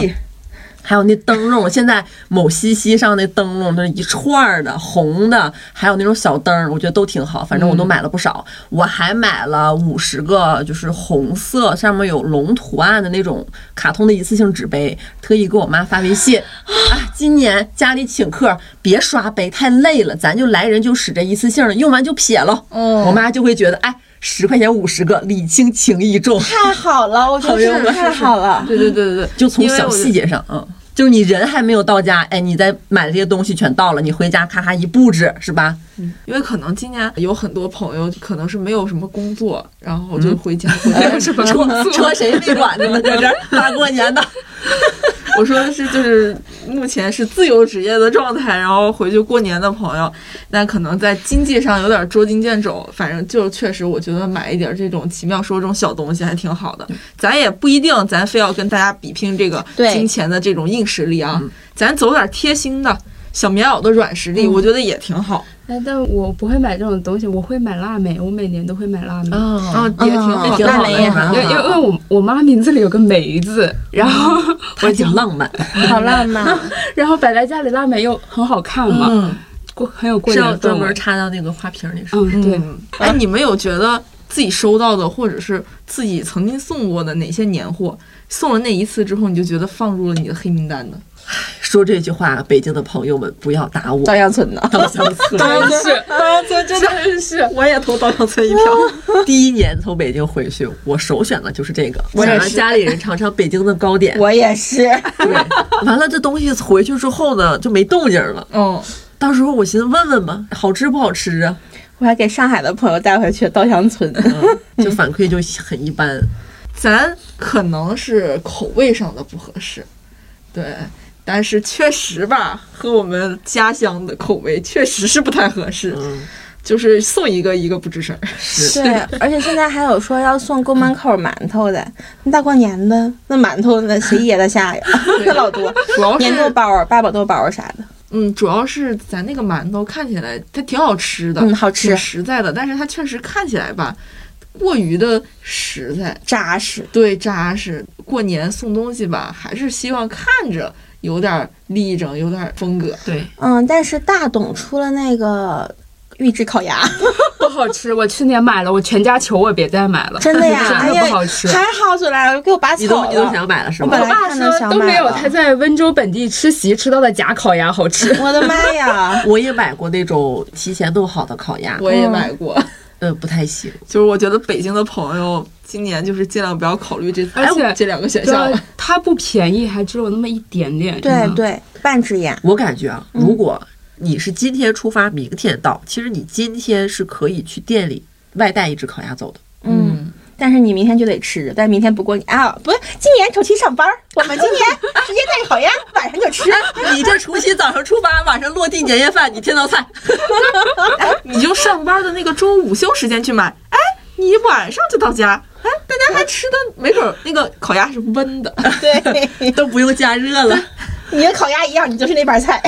还有那灯笼，现在某西西上那灯笼，那一串的红的，还有那种小灯，我觉得都挺好。反正我都买了不少，我还买了五十个，就是红色上面有龙图案的那种卡通的一次性纸杯，特意给我妈发微信啊，今年家里请客别刷杯，太累了，咱就来人就使这一次性的，用完就撇了。嗯我妈就会觉得，哎，十块钱五十个，礼轻情意重。太好了，我觉得太好了。对对对对对，就从小细节上，嗯，就是你人还没有到家，哎，你再买这些东西全到了，你回家咔咔一布置，是吧？因为可能今年有很多朋友可能是没有什么工作，然后就回家。回哎家什么 车车谁没管着呢？在这儿大过年的，我说的是，就是目前是自由职业的状态，然后回去过年的朋友，那可能在经济上有点捉襟见肘。反正就确实，我觉得买一点这种奇妙说这种小东西还挺好的。咱也不一定，咱非要跟大家比拼这个金钱的这种硬实力啊，咱走点贴心的。小棉袄的软实力，我觉得也挺好，哎，但我不会买这种东西，我会买腊梅，我每年都会买腊梅。啊啊，也挺好的。挺好的因为因为我我妈名字里有个梅字，然后我挺浪漫，好浪漫，然后摆在家里腊梅又很好看嘛，嗯过很有过是要专年氛围门插到那个花瓶里？嗯，对，嗯，哎，你们有觉得自己收到的，或者是自己曾经送过的哪些年货，送了那一次之后，你就觉得放入了你的黑名单的？说这句话，北京的朋友们不要打我。稻香村的。稻香村，真是啊，这真的真是，我也投稻香村一票。第一年从北京回去，我首选的就是这个，我想让家里人尝尝北京的糕点。我也是，对，完了这东西回去之后呢，就没动静了。嗯，到时候我寻思问问吧，好吃不好吃啊？我还给上海的朋友带回去稻香村。就反馈就很一般。咱可能是口味上的不合适，对，但是确实吧，和我们家乡的口味确实是不太合适，嗯，就是送一个一个不吱声儿。是。对，而且现在还有说要送宫门口馒头的，那大过年的那馒头那谁噎得下呀？那老多，主要是年豆包儿、八宝豆包儿啥的。嗯，主要是咱那个馒头看起来它挺好吃的，嗯好吃挺实在的，但是它确实看起来吧，过于的实在，扎实，对扎实。过年送东西吧，还是希望看着有点立正，有点风格。对，嗯，但是大董出了那个预制烤鸭，不好吃。我去年买了，我全家求我别再买了，真的呀，真不好吃。还好起来了，给我拔草了。你都想买了是我吧本？来看着我爸说想买了都没有他在温州本地吃席吃到的假烤鸭好吃。我的妈呀！我也买过那种提前弄好的烤鸭，我也买过，呃，不太行。就是我觉得北京的朋友今年就是尽量不要考虑这，而且哎这两个选项了。，它不便宜，还只有那么一点点。对，对，半只眼。我感觉啊，如果你是今天出发，明天到，其实你今天是可以去店里外带一只烤鸭走的。嗯，但是你明天就得吃，但是明天不过你啊，不是今年除夕上班儿，我们今年直接带烤鸭，晚上就吃。你这除夕早上出发，晚上落地年夜饭，你添道菜。你就上班的那个中午休时间去买，哎，你晚上就到家，哎，大家还吃的没准那个烤鸭是温的。对，都不用加热了。你跟烤鸭一样，你就是那盘菜，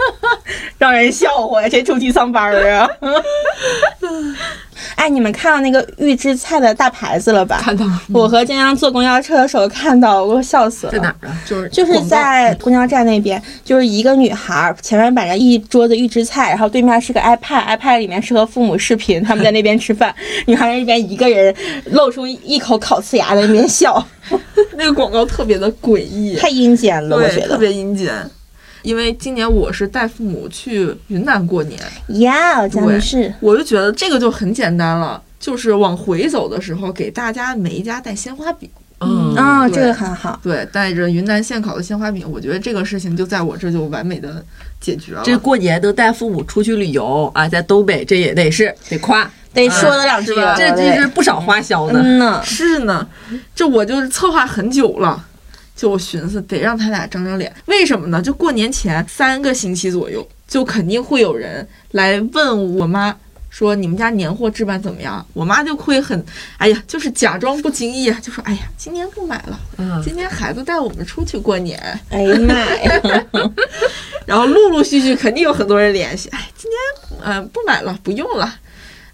让人笑话呀！谁出去上班儿啊？哎，你们看到那个预制菜的大牌子了吧？看到了我和江江坐公交车的时候看到，我笑死了。在哪儿啊？就是就是在公交站那边，就是一个女孩前面摆着一桌子预制菜，然后对面是个 iPad，iPad 里面是和父母视频，他们在那边吃饭，女孩在那边一个人露出一口烤瓷牙在那边笑，那个广告特别的诡异，太阴间了，我，觉得。特别阴间。因为今年我是带父母去云南过年，呀，江女士，我就觉得这个就很简单了，就是往回走的时候给大家每一家带鲜花饼，嗯。啊、对这个很好。对，带着云南现烤的鲜花饼，我觉得这个事情就在我这就完美的解决了。这过年能带父母出去旅游啊，在东北这也得是得夸，得说了两句是吧，这这是不少花销呢。嗯呢，是呢，这我就是策划很久了，就我寻思得让他俩长长脸。为什么呢？就过年前三个星期左右，就肯定会有人来问我妈说你们家年货置办怎么样？我妈就会很，哎呀，就是假装不经意啊，就说哎呀，今年不买了，嗯，今年孩子带我们出去过年，哎呀妈呀！然后陆陆续续肯定有很多人联系，哎，今年嗯、呃不买了，不用了。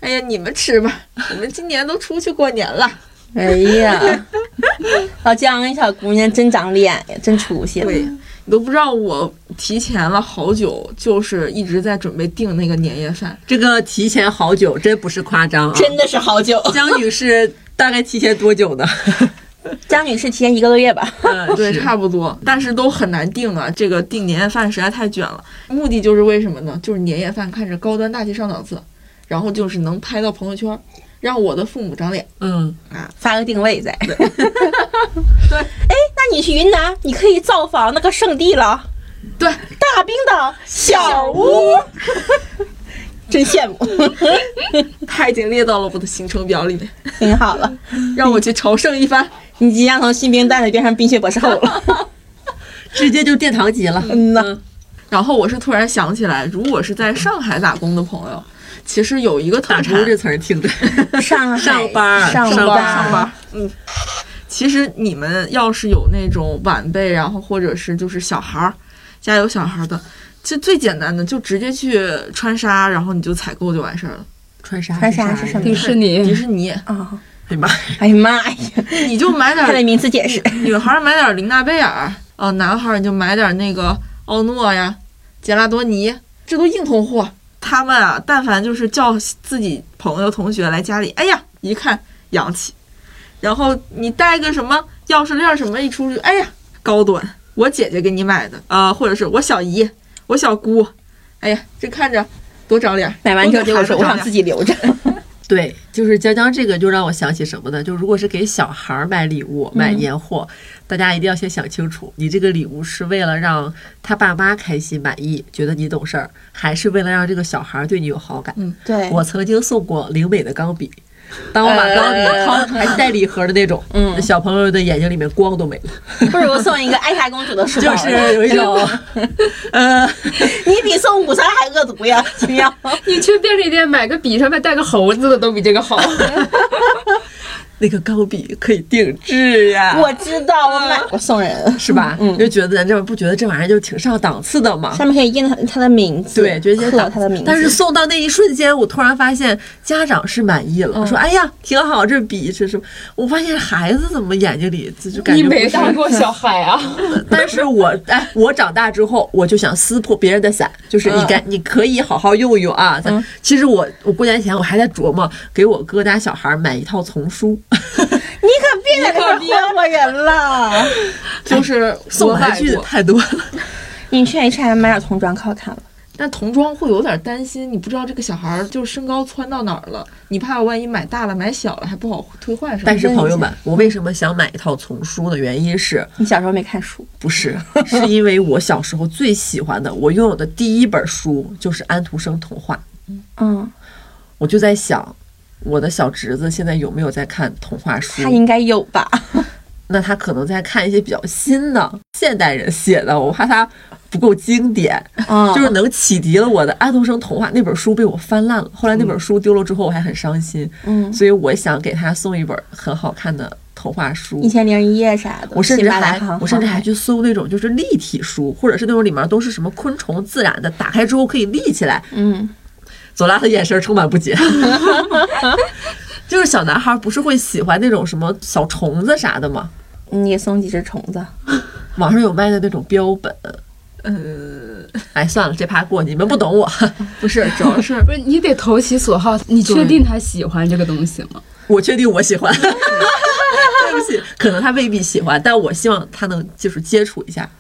哎呀，你们吃吧，我们今年都出去过年了。哎呀，老姜小姑娘真长脸呀，真出息了。对，你都不知道我提前了好久，就是一直在准备订那个年夜饭。这个提前好久，真不是夸张啊。真的是好久。江女士大概提前多久呢？江女士提前一个多月吧。嗯，对，差不多，但是都很难订啊。这个订年夜饭实在太卷了，目的就是为什么呢？就是年夜饭看着高端大气上档次，然后就是能拍到朋友圈，让我的父母长脸。嗯啊，发个定位在。对，哎，那你去云南，你可以造访那个圣地了，对，大冰岛小屋，真羡慕，他已经列到了我的行程表里面，挺好了。让我去朝圣一番。你即将从新兵蛋子变成冰雪博士后了。直接就殿堂级了。嗯呐，然后我是突然想起来，如果是在上海打工的朋友，其实有一个特打产这词儿听着，上上班儿上上班儿上班，嗯。其实你们要是有那种晚辈，然后或者是就是小孩儿，家有小孩儿的，其实最简单的就直接去川沙，然后你就采购就完事儿了。川沙，川沙是什么迪士尼迪士尼，啊！哎呀妈呀，哎呀妈呀，你就买点还得儿，名词解释。女孩儿买点儿琳娜贝尔，呃，男孩儿你就买点儿那个奥诺呀、杰拉多尼，这都硬通货。他们啊，但凡就是叫自己朋友同学来家里，哎呀，一看洋气，然后你带个什么钥匙链儿什么一出去，哎呀，高端，我姐姐给你买的啊、或者是我小姨、我小姑，哎呀，这看着多长脸儿。买完之后结果说我想自己留着。对，就是江江这个就让我想起什么呢？就如果是给小孩儿买礼物、买年货，大家一定要先想清楚，你这个礼物是为了让他爸妈开心满意，觉得你懂事儿，还是为了让这个小孩儿对你有好感？嗯对，我曾经送过灵美的钢笔，当我把钢笔掏出来，还是带礼盒的那种，嗯小朋友的眼睛里面光都没了，不如送一个艾莎公主的书包，就是有一种，呃，你比送午餐还恶毒呀，奇妙。你去便利店买个笔，上面带个猴子的都比这个好。那个钢笔可以定制呀，我知道，我买过送人，是吧？嗯就觉得咱这不觉得这玩意儿就挺上档次的吗？上面可以印他他的名字，对，觉得这档刻他的名字。但是送到那一瞬间，我突然发现家长是满意了，说：“哎呀，挺好，这笔是什么？”我发现孩子怎么眼睛里就就感你觉你没当过小孩啊？但是我哎，我长大之后，我就想撕破别人的伞，就是你该、你可以好好用用啊。咱、其实我我过年前我还在琢磨给我哥家小孩买一套丛书，你可别在这儿霍霍人了。就是送玩具太多了。你去 H&M 买点童装可好看了。但童装会有点担心，你不知道这个小孩儿就身高窜到哪儿了，你怕万一买大了买小了还不好退换什么的。但是朋友们，我为什么想买一套丛书的原因是，你小时候没看书，不是，是因为我小时候最喜欢的，我拥有的第一本书就是安徒生童话。嗯，我就在想，我的小侄子现在有没有在看童话书他？应该有吧？那他可能在看一些比较新的现代人写的，我怕他不够经典，嗯，就是能启迪了我的安徒生童话那本书被我翻烂了。后来那本书丢了之后，我还很伤心，嗯，所以我想给他送一本很好看的童话书一。千零一夜啥的，我甚至还我甚至还去搜那种就是立体书，或者是那种里面都是什么昆虫自然的，打开之后可以立起来。嗯，左拉的眼神充满不解，就是小男孩不是会喜欢那种什么小虫子啥的吗？你也送几只虫子，网上有卖的那种标本。呃，哎，算了，这趴过，你们不懂我。不是，主要是 不是，你得投其所好。你确定他喜欢这个东西吗？我确定我喜欢。对不起，可能他未必喜欢，但我希望他能就是接触一下。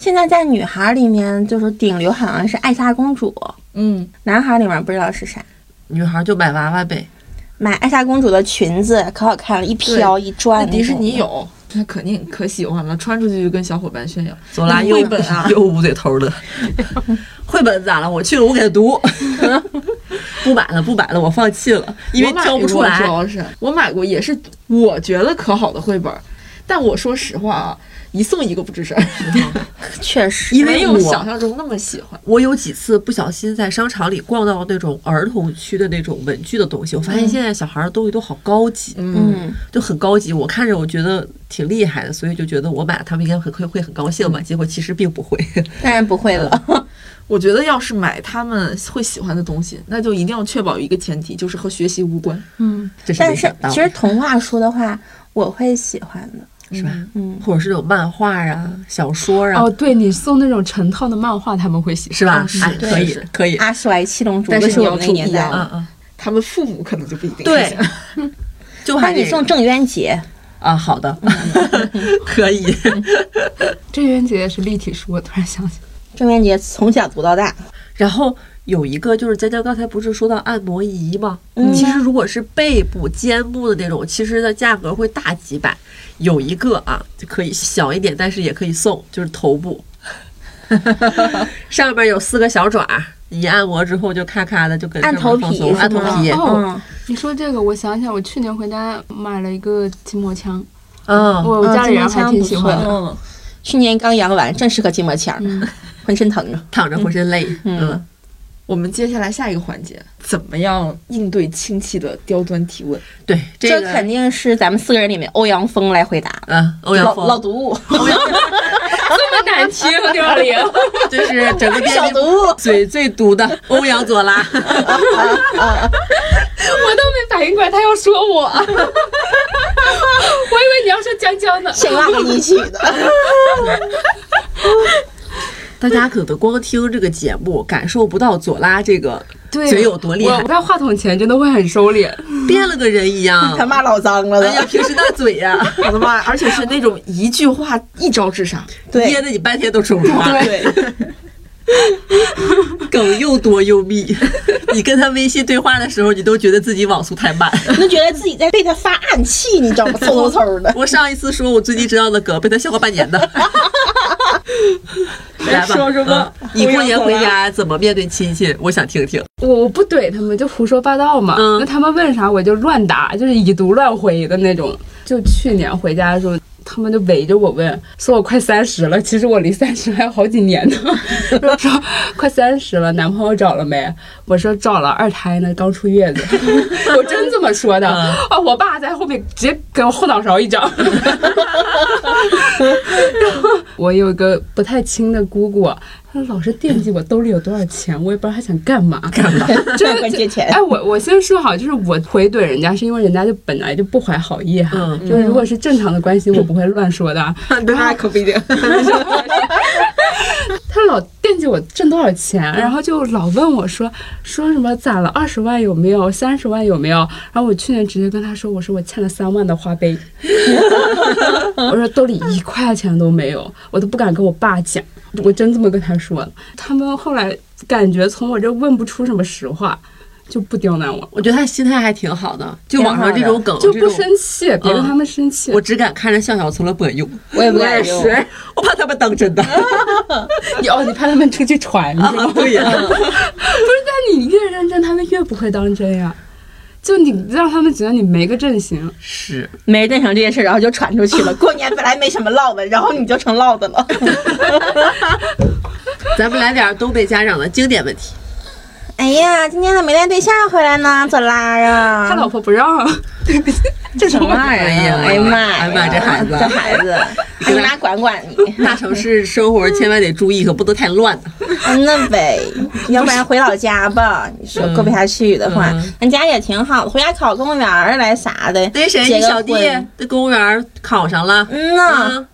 现在在女孩里面就是顶流好像是艾莎公主，嗯，男孩里面不知道是啥。女孩就买娃娃呗，买艾莎公主的裙子可好看了，一飘一转的。迪士尼有，那肯定可喜欢了，穿出去就跟小伙伴炫耀。那左拉又绘本啊又捂嘴头的。绘本咋了？我去了，我给他读。不买了，不买了，我放弃了，因为挑不出来主来。要是我买过，也是我觉得可好的绘本，但我说实话啊，一送一个不吱声儿，确实，因为没有想象中那么喜欢。我有几次不小心在商场里逛到那种儿童区的那种文具的东西，我发现现在小孩儿的东西都好高级，嗯，就很高级。我看着我觉得挺厉害的，所以就觉得我买了他们应该会会会很高兴吧。结果其实并不会。当然不会了。我觉得要是买他们会喜欢的东西，那就一定要确保一个前提，就是和学习无关。嗯，是但是其实童话书的话，我会喜欢的。是吧？嗯，或者是那种漫画啊、小说啊，哦，对你送那种成套的漫画，他们会喜欢，是吧？哎，可以是可以。阿衰、七龙珠但是我们那你要注意年代。嗯嗯，他们父母可能就不一定。对。就那还得你送郑渊洁，啊，好的，可以。郑渊洁是立体书，我突然想起，郑渊洁从小读到大。然后有一个就是佳佳刚才不是说到按摩仪吗？嗯其实如果是背部、肩部的那种，其实的价格会大几百。有一个啊，就可以小一点，但是也可以送，就是头部，上面有四个小爪，一按摩之后就咔咔的就跟按头皮按头皮。哦嗯，你说这个，我想起来，我去年回家买了一个筋膜枪，嗯，我家里人还挺喜欢的。嗯，去年刚阳完，正适合筋膜枪，嗯浑身疼着。躺着浑身累。嗯，我们接下来下一个环节，怎么样应对亲戚的刁钻提问？对，这这肯定是咱们四个人里面欧阳锋来回答。嗯，欧阳锋老老毒，这么难听，刘老林，就是整个小毒物。嘴最毒的欧阳左拉。我都没反应过来他要说我，我以为你要说江江呢。谁拉给你起的。大家可能光听这个节目，感受不到左拉这个嘴有多厉害我，在话筒前真的会很收敛。变了个人一样。他骂老脏了哎呀，平时那嘴呀、我的妈呀！而且是那种一句话一招制杀。对噎得你半天都说不出话，对，梗又多又密。你跟他微信对话的时候，你都觉得自己网速太慢。你就觉得自己在被他发暗器，你知道吗？嗖嗖嗖的。我上一次说我最近知道的梗，被他笑话半年的。来吧，说说吧嗯你过年回家怎么面对亲戚？我想听听。我我不怼他们，就胡说八道嘛。嗯那他们问啥我就乱答，就是以毒乱回的那种。就去年回家的时候，他们就围着我问，说我快三十了，其实我离三十还有好几年呢。说快三十了，男朋友找了没？我说找了，二胎呢，刚出月子。我真这么说的嗯啊！我爸在后面直接给我后脑勺一掌。然后我有一个不太亲的姑姑，她老是惦记我兜里有多少钱，我也不知道他想干嘛。干嘛？真的管借钱哎，我我先说好，就是我回怼人家，是因为人家就本来就不怀好意哈。嗯就是如果是正常的关系，我不会乱说的。那可不一定。他老惦记我挣多少钱，然后就老问我说说什么攒了二十万有没有，三十万有没有？然后我去年直接跟他说，我说我欠了三万的花呗，我说兜里一块钱都没有，我都不敢跟我爸讲，我真这么跟他说的。他们后来感觉从我这问不出什么实话，就不刁难我，我觉得他心态还挺好的，就网上这种梗，就不生气，别跟他们生气。我只敢看着笑笑从来不敢用，我也不敢用。我怕他们当真的。你哦，你怕他们出去传是吗？啊，对呀，不是，但你越认真，他们越不会当真呀。就你让他们觉得你没个阵型，是。没阵型这件事，然后就传出去了。过年本来没什么唠的，然后你就成唠的了。咱们来点东北家长的经典问题。哎呀，今天咋没带对象回来呢？左拉呀，他老婆不让。这什么玩意儿哎呀啊？哎呀妈呀！哎呀妈这孩子这孩子，你妈管管你。大城市生活千万得注意，可不能太乱那呗，要不然回老家吧。你说过不下去的话嗯，俺家也挺好的，回家考公务员来啥的。那谁，你小弟婚在公务员考上了，嗯呐，嗯，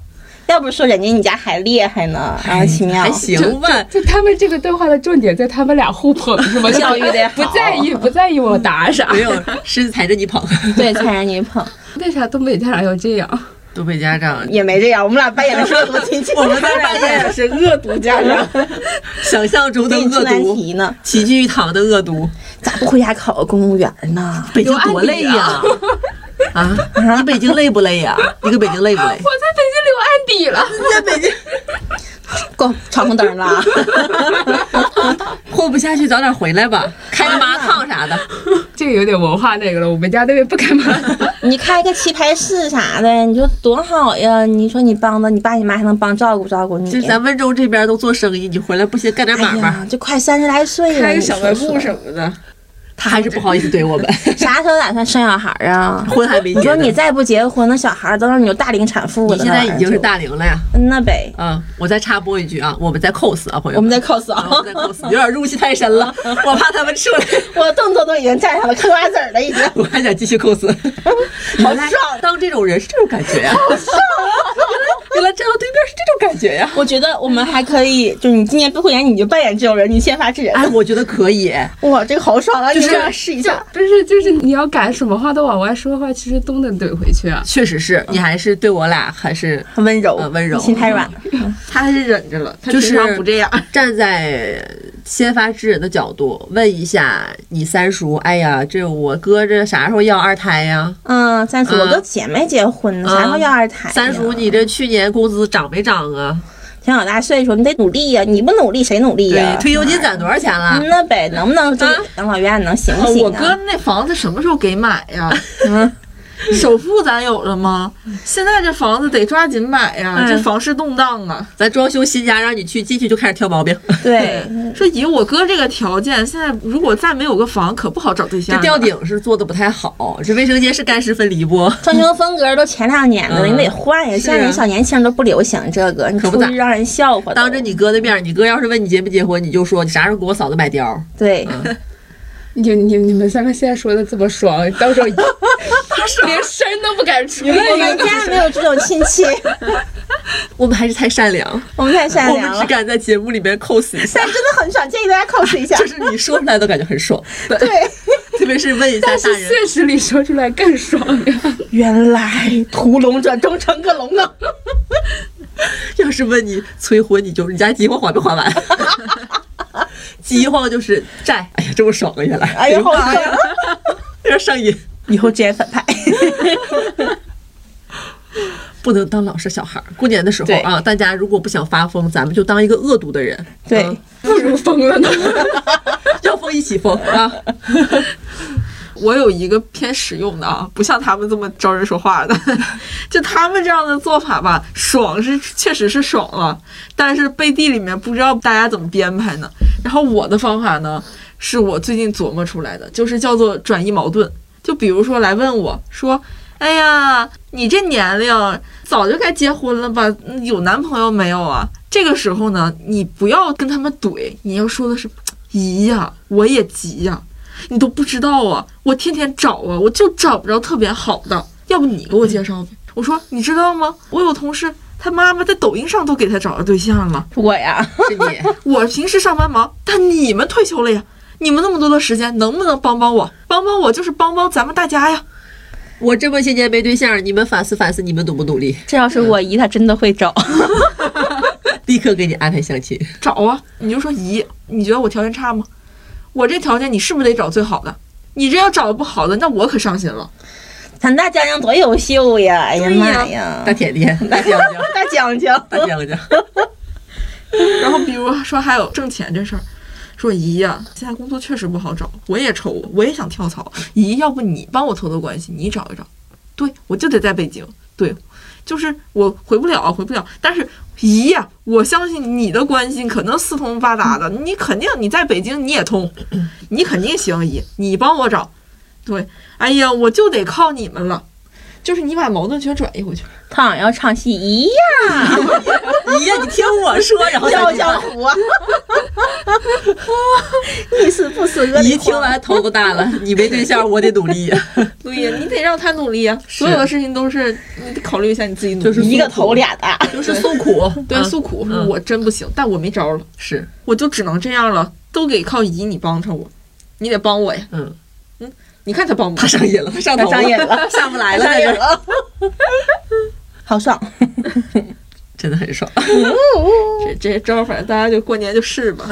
要不说人家你家还厉害呢，啊，奇妙还。行吧。就他们这个对话的重点在他们俩互捧，是吗？教育得好不在意，不在意我答啥。没有，是踩着你捧。对，踩着你捧，为啥东北家长要这样？东北家长也没这样。我们俩扮演的是恶毒亲戚，我们在扮演的是恶毒家长，想象中的给你出恶毒，难题呢。齐聚一堂的恶毒。咋不回家考个公务员呢？北京多累呀！啊，你北京累不累呀？你搁北京累不累？我在北京留案底了。在北京 够闯红灯了，活不下去，早点回来吧，开个麻烫啥的。这个有点文化那个了，我们家那边不开门。你开个棋牌室啥的，你说多好呀！你说你帮着你爸你妈还能帮照顾照顾你，就咱温州这边都做生意，你回来不行干点买卖，哎，就快三十来岁了，开个小卖部什么的，他还是不好意思怼我们，啥时候打算生小孩啊？婚还没结。你说你再不结婚，那小孩都让你有大龄产妇了。你现在已经是大龄了呀。就那呗。嗯，我再插播一句啊，我们在 cos 啊，朋友我们在。cos 啊啊，我们在 cos，有点入戏太深了，我怕他们出来，我动作都已经站上了嗑瓜子儿了，已经。我还想继续 cos。好爽当这种人是这种感觉呀、好爽！原来站到对面是这种感觉呀、我觉得我们还可以，就你今年不会演，你就扮演这种人，你先发制人。哎，我觉得可以。哇，这个好爽啊！就是你这样试一下。不是，就是你要敢什么话都往外说的话，其实都能怼回去啊。确实是你还是对我俩还是很温柔，很温柔心太软。他还是忍着了，他就是平常不这样。站在先发制人的角度问一下你三叔，哎呀，这我哥这啥时候要二胎呀？嗯，三叔，嗯我哥姐没结婚呢，啥时候要二胎？三叔，你这去年工资涨没涨啊？挺老大岁数，你得努力呀！你不努力，谁努力呀对，？退休金攒多少钱了？嗯那呗，能不能这啊养老院能行不行啊？我哥那房子什么时候给买呀？嗯，首付咱有了吗？现在这房子得抓紧买呀，嗯这房市动荡啊。咱装修新家，让你去进去就开始挑毛病，对，说以我哥这个条件，现在如果再没有个房，可不好找对象。这吊顶是做的不太好，这卫生间是干湿分离不？装修风格都前两年的了，嗯你得换呀。现在人小年轻都不流行这个，你可不咋出去让人笑话。当着你哥的面，你哥要是问你结不结婚，你就说你啥时候给我嫂子买貂？对，你你你们三个现在说的这么爽，到时候 连声都不敢出。我们家没有这种亲戚，我们还是太善良，我们太善良我们只。敢在节目里面 cos 一下但，真的很爽，建议大家 cos 一下。就是你说出来都感觉很爽，对，特别是问一下但是大人。现实里说出来更爽呀！原来屠龙者终成个龙啊！要是问你催婚，你就你家结婚还没还完？饥荒就是债，哎呀，这么爽啊！原来，哎呀，好爽呀！有点上瘾，以后直接反派。不能当老实小孩儿。过年的时候啊，大家如果不想发疯，咱们就当一个恶毒的人，对嗯不如疯了呢。要疯一起疯啊！我有一个偏实用的啊，不像他们这么招人说话的。就他们这样的做法吧，爽是确实是爽了，但是背地里面不知道大家怎么编排呢。然后我的方法呢，是我最近琢磨出来的，就是叫做转移矛盾。就比如说来问我说：“哎呀，你这年龄早就该结婚了吧？有男朋友没有啊？”这个时候呢，你不要跟他们怼，你要说的是：“姨呀，我也急呀。”你都不知道啊！我天天找啊，我就找不着特别好的，要不你给我介绍呗？我说你知道吗？我有同事，他妈妈在抖音上都给他找着对象了。我呀，是你，我平时上班忙，但你们退休了呀，你们那么多的时间，能不能帮帮我？帮帮我就是帮帮咱们大家呀！我这么些年没对象，你们反思反思，你们努不努力？这要是我姨，她真的会找。立刻给你安排相亲。找啊，你就说姨，你觉得我条件差吗？我这条件你是不是得找最好的？你这要找不好的，那我可伤心了。咱大江江多优秀呀！哎呀妈呀，大甜甜，大江江，大江江，大江江，然后比如说还有挣钱这事儿，说姨呀、现在工作确实不好找，我也愁，我也想跳槽。姨，要不你帮我托托关系，你找一找。对，我就得在北京。对，就是我回不了啊，回不了。但是姨呀、我相信你的关系可能四通八达的，你肯定你在北京你也通，你肯定行。姨，你帮我找。对，哎呀，我就得靠你们了。就是你把矛盾全转移回去。他好像要唱戏一样，姨呀，你听我说，然后笑再江湖啊！你死不死姨听完头都大了，你没对象，我得努力。呀。对呀，你得让他努力呀。是。所有的事情都是你得考虑一下你自己努力。就是一个头俩大，就是诉苦，对，啊诉苦，嗯。我真不行，但我没招了，是，我就只能这样了，都得靠姨你帮衬我，你得帮我呀。嗯，你看他帮不他上瘾了，他上头他上瘾了 上不来了，上瘾了，好爽！真的很爽。这这些招儿，反正大家就过年就试吧。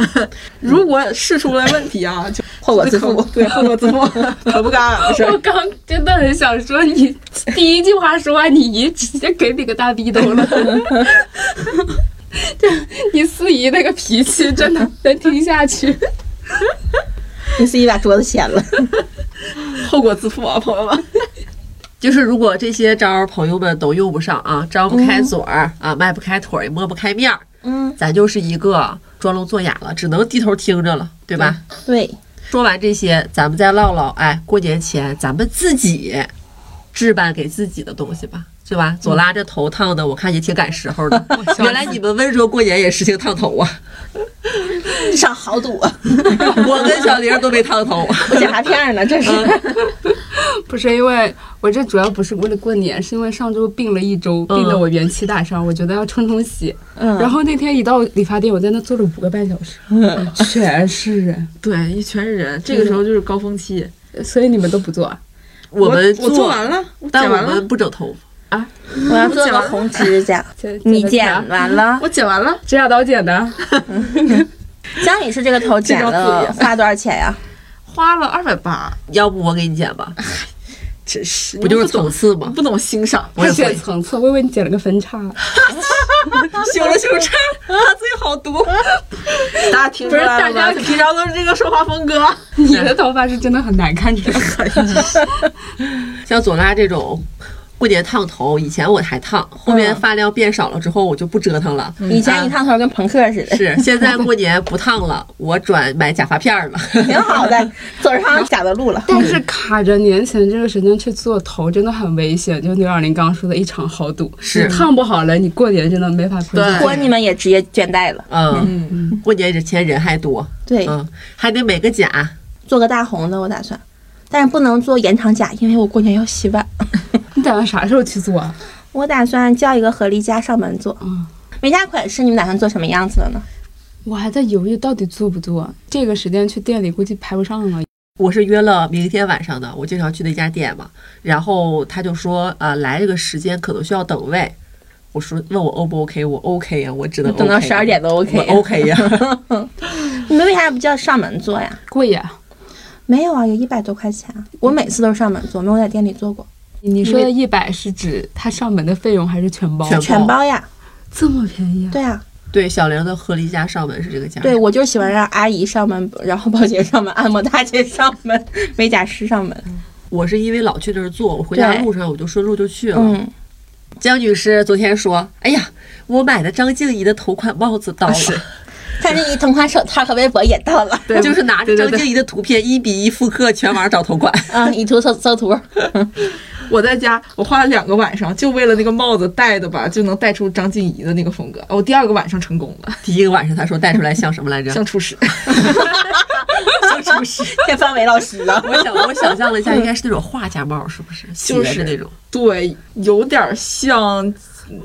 如果试出来问题啊，就后果自负。对，后果自负，可不干俺的事儿。我刚真的很想说，你第一句话说完，你姨直接给你个大逼兜了。这你四姨那个脾气，真的能听下去。你四姨把桌子掀了，后果自负啊，朋友们。就是如果这些招儿朋友们都用不上啊，张不开嘴儿、啊，迈不开腿儿，也抹不开面儿，嗯，咱就是一个装聋作哑了，只能低头听着了，对吧？对，说完这些，咱们再唠唠，哎，过年前咱们自己置办给自己的东西吧，是吧？左拉这头烫的，我看也挺赶时候的。原来你们温州过年也实行烫头啊？一场豪赌，我跟小玲都没烫头。我假发片呢，这是。不是因为我这主要不是为了过年，是因为上周病了一周，病得我元气大伤，我觉得要冲冲喜。嗯，然后那天一到理发店，我在那坐了五个半小时，全是人，对，一全是人，这个时候就是高峰期。所以你们都不做啊？我们我做完了，我但我剪完了，们不整头发。我要做个红指甲，剪你剪剪完了？我剪完了，指甲刀剪的，江女士这个头剪这张了花多少钱呀？花了二百八，要不我给你剪吧？真是不就是层次吗？不懂欣赏，我也会剪层次，我以为你剪了个分叉。修了修叉，他嘴好毒。大家听出来了吧？不是大家平常都是这个说话风格。你的头发是真的很难看，这个像左拉这种过年烫头，以前我还烫，后面发量变少了之后，我就不折腾了。以前一烫头跟朋克似的，是，现在过年不烫了，我转买假发片儿了。挺好的，走上假的路了。但是卡着年前这个时间去做头真的很危险，就牛小林刚刚说的一场豪赌，是你烫不好了，你过年真的没法回家。婚你们也直接倦怠了，嗯，嗯，过年之前人还多，对，嗯，还得美个甲。做个大红的我打算，但是不能做延长甲，因为我过年要洗碗。你打算啥时候去做啊？我打算叫一个合力家上门做。嗯，美甲款式你们打算做什么样子的呢？我还在犹豫到底做不做。这个时间去店里估计排不上了。我是约了明天晚上的，我经常去那家店嘛，然后他就说，呃，来这个时间可能需要等位。我说问我 O 不 OK，我 OK 呀、我只能等到十二点都 OK 我 OK 呀、你们为啥不叫上门做呀？贵呀！没有啊，有一百多块钱。我每次都是上门做，没有在店里做过。你说的一百是指他上门的费用还是全包？全全包呀，这么便宜啊？对啊，对，小玲的合理价上门是这个价。对我就喜欢让阿姨上门，然后保洁上门，按摩大姐上门，美甲师上门。我是因为老去那儿做，我回家路上我就顺路就去了。嗯，江女士昨天说：“哎呀，我买的张静怡的头款帽子到了，看这一同款手套和围脖也到了，对，就是拿着张静怡的图片一比一复刻，全网找头款。啊，以图搜搜图。我在家，我花了两个晚上，就为了那个帽子戴的吧，就能戴出张静怡的那个风格。我第二个晚上成功了，第一个晚上他说戴出来像什么来着？像厨师。像厨师。天范伟老师了，我想我想象了一下，应该是那种画家帽，是不是？就是斜的那种。对，有点像，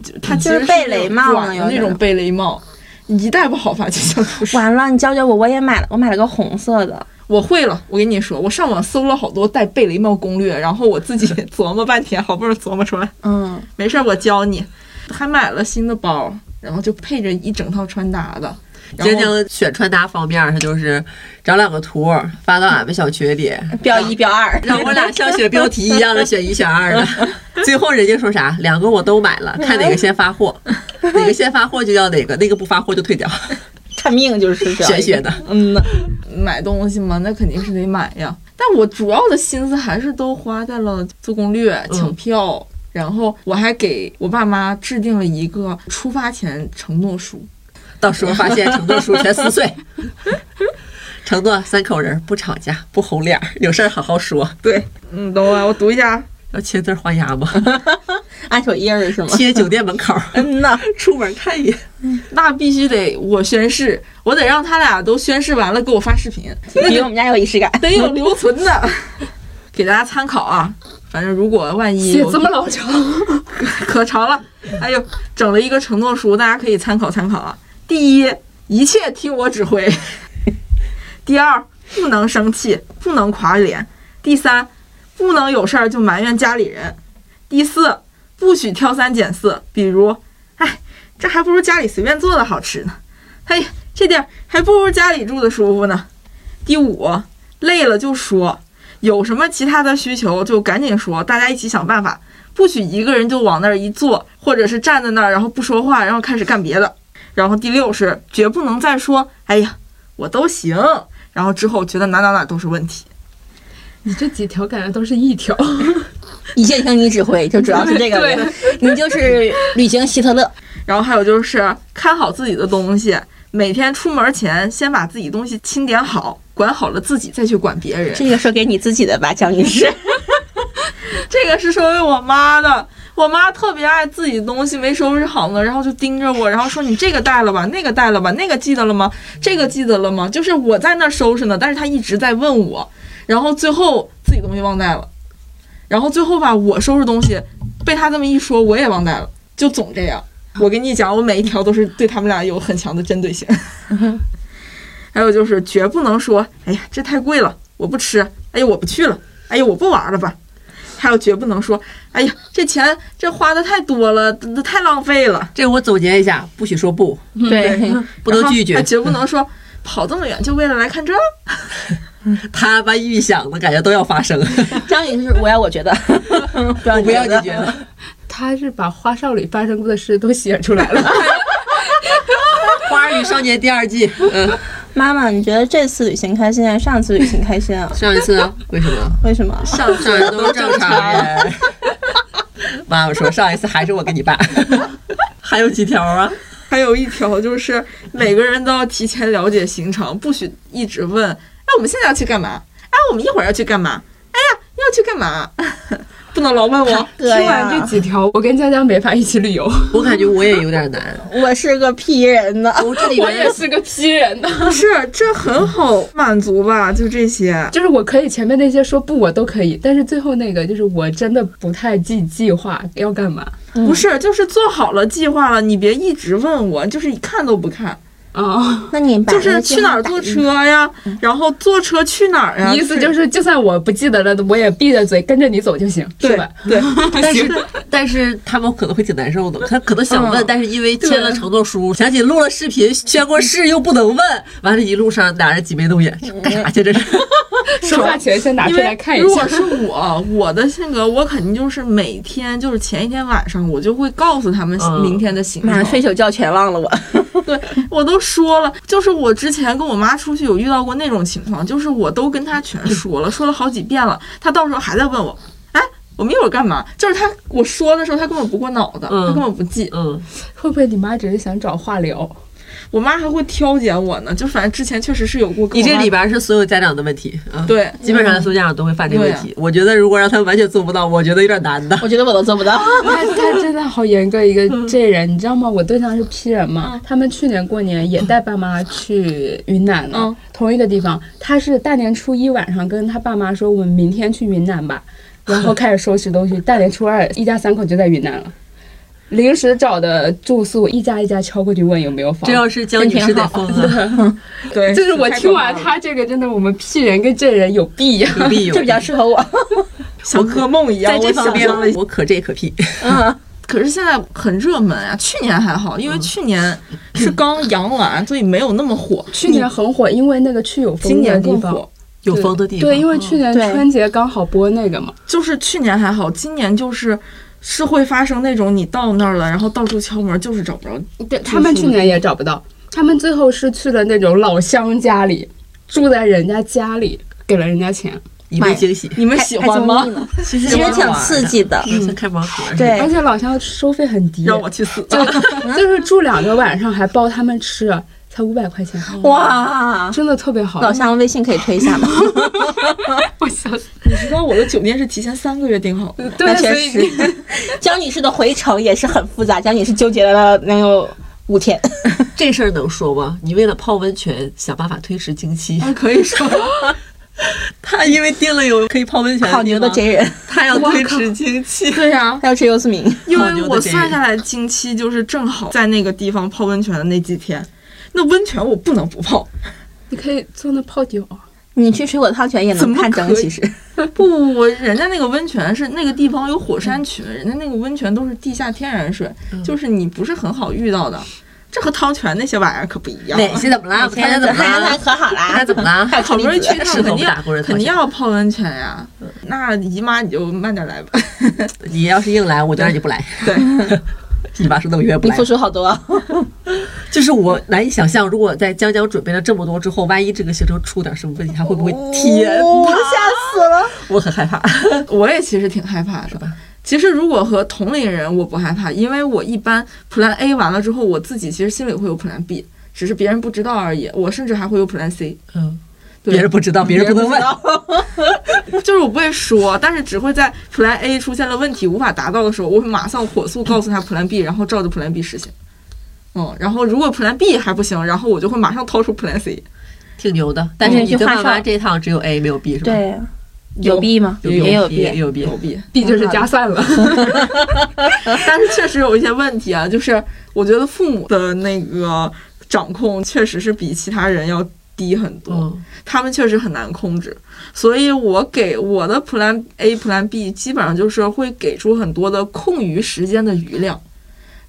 就它其就是实贝雷帽那种贝雷帽，一戴不好发就像厨师。完了，你教教我，我也买了，我买了个红色的。我会了，我跟你说，我上网搜了好多戴贝雷帽攻略，然后我自己 琢磨半天，好不容易琢磨出来。嗯，没事儿，我教你。还买了新的包，然后就配着一整套穿搭的。然晶晶选穿搭方面，她就是找两个图发到俺们小群里，标一标二，让我俩像选标题一样的选一选二的。最后人家说啥？两个我都买了，看哪个先发货，哪个先发货就要哪个，那个不发货就退掉。看命就是这样玄学的，嗯呐，买东西嘛，那肯定是得买呀。但我主要的心思还是都花在了做攻略、抢票，然后我还给我爸妈制定了一个出发前承诺书。到时候发现承诺书全撕碎。承诺三口人不吵架，不红脸儿，有事儿好好说。对，嗯，等会儿我读一下啊。要签字画押吗？按手印儿是吗？贴酒店门口，嗯呐，出门看一眼。那必须得我宣誓，我得让他俩都宣誓完了给我发视频，比我们家有仪式感。得有留存的，给大家参考啊。反正如果万一写有这么老长，可长了，哎呦，整了一个承诺书，大家可以参考参考啊。第一，一切听我指挥；第二，不能生气，不能垮脸；第三，不能有事儿就埋怨家里人；第四，不许挑三拣四，比如，哎，这还不如家里随便做的好吃呢。嘿，这点儿还不如家里住的舒服呢。第五，累了就说，有什么其他的需求就赶紧说，大家一起想办法。不许一个人就往那儿一坐，或者是站在那儿，然后不说话，然后开始干别的。然后第六是绝不能再说“哎呀，我都行”，然后之后觉得哪哪哪都是问题。你这几条感觉都是一条。一切听你指挥，就主要是这个对，你就是旅行希特勒。然后还有就是看好自己的东西，每天出门前先把自己东西清点好，管好了自己再去管别人。这个说给你自己的吧，江女士。这个是说给我妈的。我妈特别爱自己东西没收拾好呢，然后就盯着我，然后说你这个带了吧，那个带了吧，那个记得了吗？这个记得了吗？就是我在那收拾呢，但是她一直在问我，然后最后自己东西忘带了，然后最后吧，我收拾东西被他这么一说，我也忘带了，就总这样。我跟你讲，我每一条都是对他们俩有很强的针对性。还有就是绝不能说，哎呀，这太贵了，我不吃，哎呀，我不去了，哎呀，我不玩了吧。还有绝不能说，哎呀，这钱这花的太多了，这太浪费了。这个我总结一下，不许说不，对，不能拒绝还。绝不能说跑这么远就为了来看这。他把预想的感觉都要发生，江女士，我要我觉得，不要我不要你觉觉得。他是把花少里发生过的事都写出来了。《花儿与少年》第二季，嗯，妈妈，你觉得这次旅行开心还是上次旅行开心啊？上一次呢？为什么？为什么？上次都是正常。妈妈说上一次还是我跟你爸，还有几条啊？还有一条就是每个人都要提前了解行程，不许一直问，哎，我们现在要去干嘛？哎，我们一会儿要去干嘛？哎呀，要去干嘛？不能老问我。哥听完这，几条，我跟佳佳没法一起旅游。我感觉我也有点难。我是个 P 人呢。我这里我也是个 P 人呢，不是，这很好满足吧？就这些。就是我可以前面那些说不我都可以，但是最后那个就是我真的不太记计划要干嘛。不是，就是做好了计划了，你别一直问我，就是一看都不看，啊、那你把就是去哪儿坐车呀，然后坐车去哪儿呀？意思就是，就算我不记得了，我也闭着嘴跟着你走就行，是对吧？对，但是但是他们可能会挺难受的，他可能想问，嗯但是因为签了承诺书，想起录了视频，宣过誓又不能问，完了，一路上俩人挤眉弄眼，干啥去这 是？说话前先拿出来看一下。如果是我，我的性格，我肯定就是每天就是前一天晚上，我就会告诉他们嗯明天的行妈程。睡宿觉全忘了我。对我都说了，就是我之前跟我妈出去有遇到过那种情况，就是我都跟她全说了，说了好几遍了，她到时候还在问我，哎，我们一会儿干嘛？就是她我说的时候，她根本不过脑子，嗯她根本不记。嗯，会不会你妈只是想找话聊？我妈还会挑拣我呢，就反正之前确实是有过。你这里边是所有家长的问题，啊，，对，基本上所有家长都会犯这个问题。我觉得如果让他们完全做不到，我觉得有点难的。我觉得我都做不到。他他真的好严格一个这人，你知道吗？我对象是 P 人嘛，他们去年过年也带爸妈去云南了，嗯同一个地方。他是大年初一晚上跟他爸妈说，我们明天去云南吧，然后开始收拾东西。大年初二，一家三口就在云南了。临时找的住宿，一家一家敲过去问有没有房这。要是江女士得疯了，对，就是我听完他这个，真的我们 P 人跟这人有弊呀、有必有 这比较适合我。像噩梦一样。在这方面我可这可屁。嗯，可是现在很热门啊，去年还好，因为去年是刚阳完，所以没有那么火。去年很火，因为那个去有风今的地方。年更火，有风的地方，对，因为去年春节刚好播那个嘛，就是去年还好，今年就是是会发生那种你到那儿了，然后到处敲门，就是找不着。对他们去年也找不到，他们最后是去了那种老乡家里，住在人家家里，给了人家钱，一个惊喜。你们喜欢吗？其实挺刺激的。嗯，像开盲盒似的。对而且老乡收费很低，让我去死！就 是住两个晚上还包他们吃，才五百块钱，哇，真的特别好。老乡微信可以推一下吗？我笑死，你知道我的酒店是提前三个月订好的吗？对，那确所以实，江女士的回程也是很复杂，江女士纠结了能有五天。这事儿能说吗？你为了泡温泉想办法推迟经期，可以说，他因为订了有可以泡温泉好牛的地方 J 人，他要推迟经期。对呀、还要吃优思明。因为我算下来经期就是正好在那个地方泡温泉的那几天，那温泉我不能不泡。你可以坐那泡脚。你去水果汤泉也能看灯，可以其实 不，我人家那个温泉是那个地方有火山群，人家那个温泉都是地下天然水，就是你不是很好遇到的。这和汤泉那些玩意儿可不一样。哪些怎么了？现在看怎么了？可好啦那，怎么了？还好不容易去趟，肯定肯定要泡温泉呀。那姨妈你就慢点来吧。你要是硬来，我就让你不来。对，一把手等于约不来你付。出好多啊，就是我难以想象，如果在江江准备了这么多之后，万一这个行程出点什么问题，他会不会天哦？吓死了。我很害怕，我也其实挺害怕的。其实如果和同龄人，我不害怕，因为我一般 Plan A 完了之后，我自己其实心里会有 Plan B，只是别人不知道而已。我甚至还会有 Plan C，嗯，对别人不知道，别人不能问。就是我不会说，但是只会在 Plan A 出现了问题无法达到的时候，我会马上火速告诉他 Plan B，然后照着 Plan B 实行。嗯，然后如果 Plan B 还不行，然后我就会马上掏出 Plan C。挺牛的。但是嗯你跟妈妈去画上这一趟只有 A 没有 B 是吧？，对，有 B 吗？有也有 B，B 也。有 B 有。B，B 就是加算了。但是确实有一些问题啊，就是我觉得父母的那个掌控确实是比其他人要低很多。嗯，他们确实很难控制，所以我给我的 Plan A、Plan B 基本上就是会给出很多的空余时间的余量，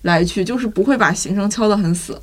来去就是不会把行程敲得很死，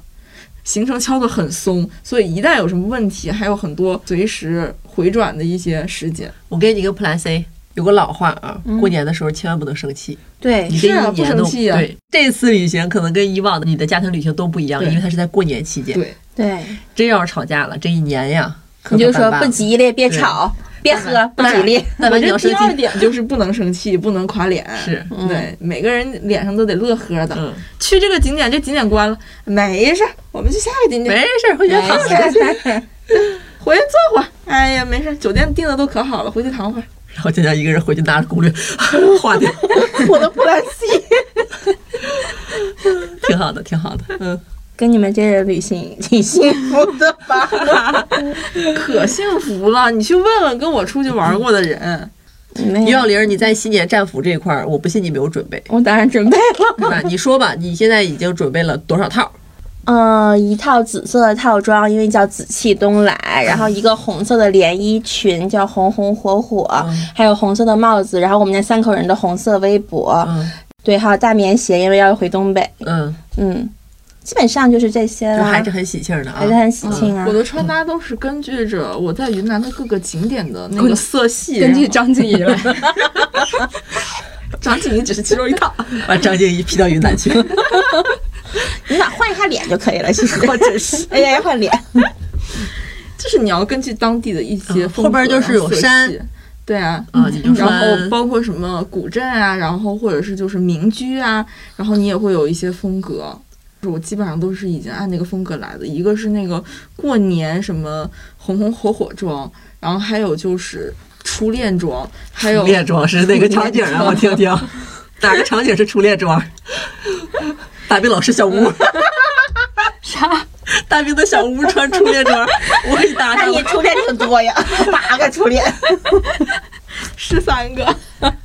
行程敲得很松，所以一旦有什么问题，还有很多随时回转的一些时间。我给你个 Plan C，有个老话啊，嗯过年的时候千万不能生气。对你，这一是啊年都不生气啊对这次旅行可能跟以往的你的家庭旅行都不一样，因为它是在过年期间。对，对，真要是吵架了，这一年呀，你就说不吉利，别吵，别喝，不吉利。但凡你要我这生气，第二点就是不能生气，不能垮脸。是对，每个人脸上都得乐呵的。嗯，去这个景点，这景点关了，没事儿，我们去下个景点。没事儿，回去躺着。回去坐会儿。哎呀，没事，酒店订的都可好了，回去躺会儿。然后佳佳一个人回去拿着攻略画掉，我的 Plan C，挺好的，挺好的。嗯，跟你们这人旅行 挺幸福的吧？可幸福了，你去问问跟我出去玩过的人。于小玲，你在新年战服这块儿，我不信你没有准备，我当然准备了。那？你说吧，你现在已经准备了多少套？嗯，一套紫色的套装，因为叫紫气东来，然后一个红色的连衣裙，叫红红火火，嗯还有红色的帽子，然后我们家三口人的红色围脖，嗯对，还有大棉鞋，因为要回东北。嗯，嗯，基本上就是这些还是很喜庆的啊还。是很喜庆啊我。的穿搭都是根据着我在云南的各个景点的那个色系，根据张静怡来，张静怡只是其中一套。把张静怡 P 到云南去，你把换一下脸就可以了，其实。我真是。哎呀，要换脸。就是你要根据当地的一些嗯风格、后边就是有色系山，对啊，啊，然后包括什么古镇啊，然后或者是就是民居啊，然后你也会有一些风格。我基本上都是已经按那个风格来的，一个是那个过年什么红红火火装，然后还有就是初恋装，还有初恋装是哪个场景啊？我听听，哪个场景是初恋装？大兵老师小屋，啥？大兵的小屋穿初恋装，我给你搭那上你初恋挺多呀，八个初恋，十三个，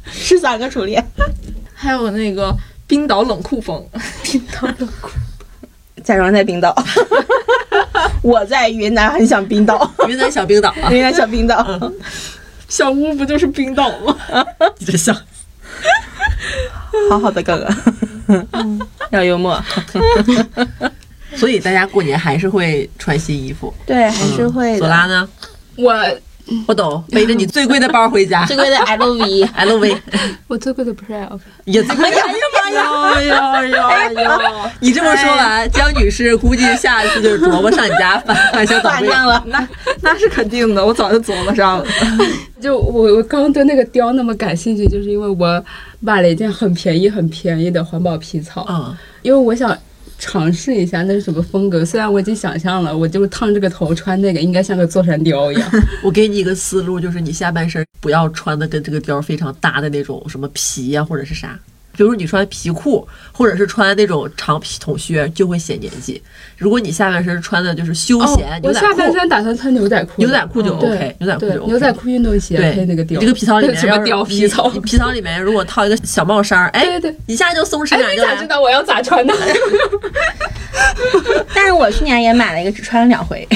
十三个初恋。还有那个冰岛冷酷风，假装在冰岛，我在云南很想冰岛，云南小冰岛啊，云南小冰岛。小屋不就是冰岛吗？你这笑。好好的哥哥，要幽默。所以大家过年还是会穿新衣服。对，还是会的。索拉呢？我我懂，背着你最贵的包回家最贵的 LV，，LV 我最贵的不是 LV，也最贵。哎呀妈呀！哎呀呀呀！你这么说完，江女士估计下一次就是琢磨上你家翻翻箱倒柜。反上了。那那是肯定的，我早就琢磨上了。就我我刚对那个貂那么感兴趣，就是因为我买了一件很便宜很便宜的环保皮草，嗯，因为我想尝试一下那是什么风格。虽然我已经想象了，我就烫这个头穿那个应该像个座山雕一样。我给你一个思路，就是你下半身不要穿的跟这个貂非常搭的那种什么皮呀、或者是啥。比如你穿皮裤，或者是穿那种长皮筒靴，就会显年纪。如果你下半身穿的就是休哦闲，牛仔我下半裤，身打算穿牛仔裤，牛仔裤就 OK，牛仔裤就 OK。牛仔裤、运动鞋对配那个貂。这个皮草里面 什么貂皮草皮草里面如果套一个小帽衫儿，哎，对对对一下就松弛哎，感就来了。你咋知道我要咋穿的？但是我去年也买了一个，只穿了两回，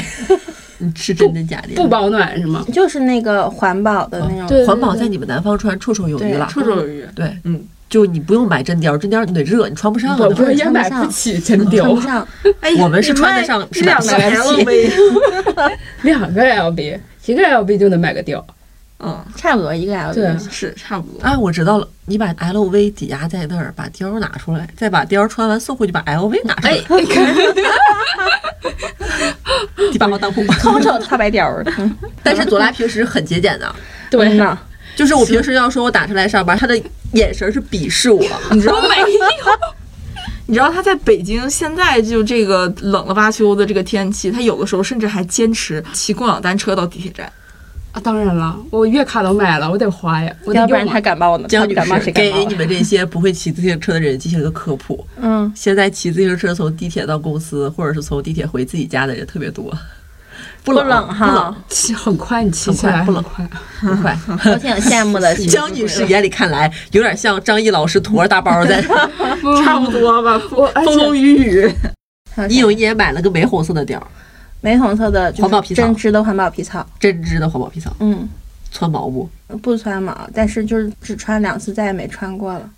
你是真的假的？不保暖是吗？就是那个环保的那种。对环保在你们南方穿绰绰有余了。绰绰有余。对，嗯，就你不用买真貂，真貂你得热，你穿不上啊。我不是也买不起真貂，穿不上，哎我们是穿得上是两个买不起 LV，两个 LV，一个 LV 就能买个貂。嗯，差不多一个 LV。对是差不多。哎，我知道了，你把 LV 抵押在那儿，把貂拿出来，再把貂穿完送回去，把 LV 拿出来，第八号当铺。空手套白貂儿。嗯，但是左拉平时很节俭的，对嗯呐，就是我平时要说我打车来上班，他的眼神是鄙视我。你知道吗没有，你知道他在北京现在就这个冷了吧秋的这个天气，他有的时候甚至还坚持骑共享单车到地铁站。啊，当然了，我月卡都买了，我得花呀，我得要不然他感冒呢，他江女不感冒士？给你们这些不会骑自行车的人进行一个科普。嗯，现在骑自行车从地铁到公司，或者是从地铁回自己家的人特别多，不冷不冷哈不冷，骑很快，你骑起来很快很快。不快。我挺羡慕的。江女士眼里看来，有点像张译老师驮着大包在。差不多吧，风风雨雨。你有一年买了个玫红色的貂，玫红色的就是环保皮草针织的环保皮草，针织的环保皮草，嗯，穿毛不？不穿毛，但是就是只穿两次，再也没穿过了。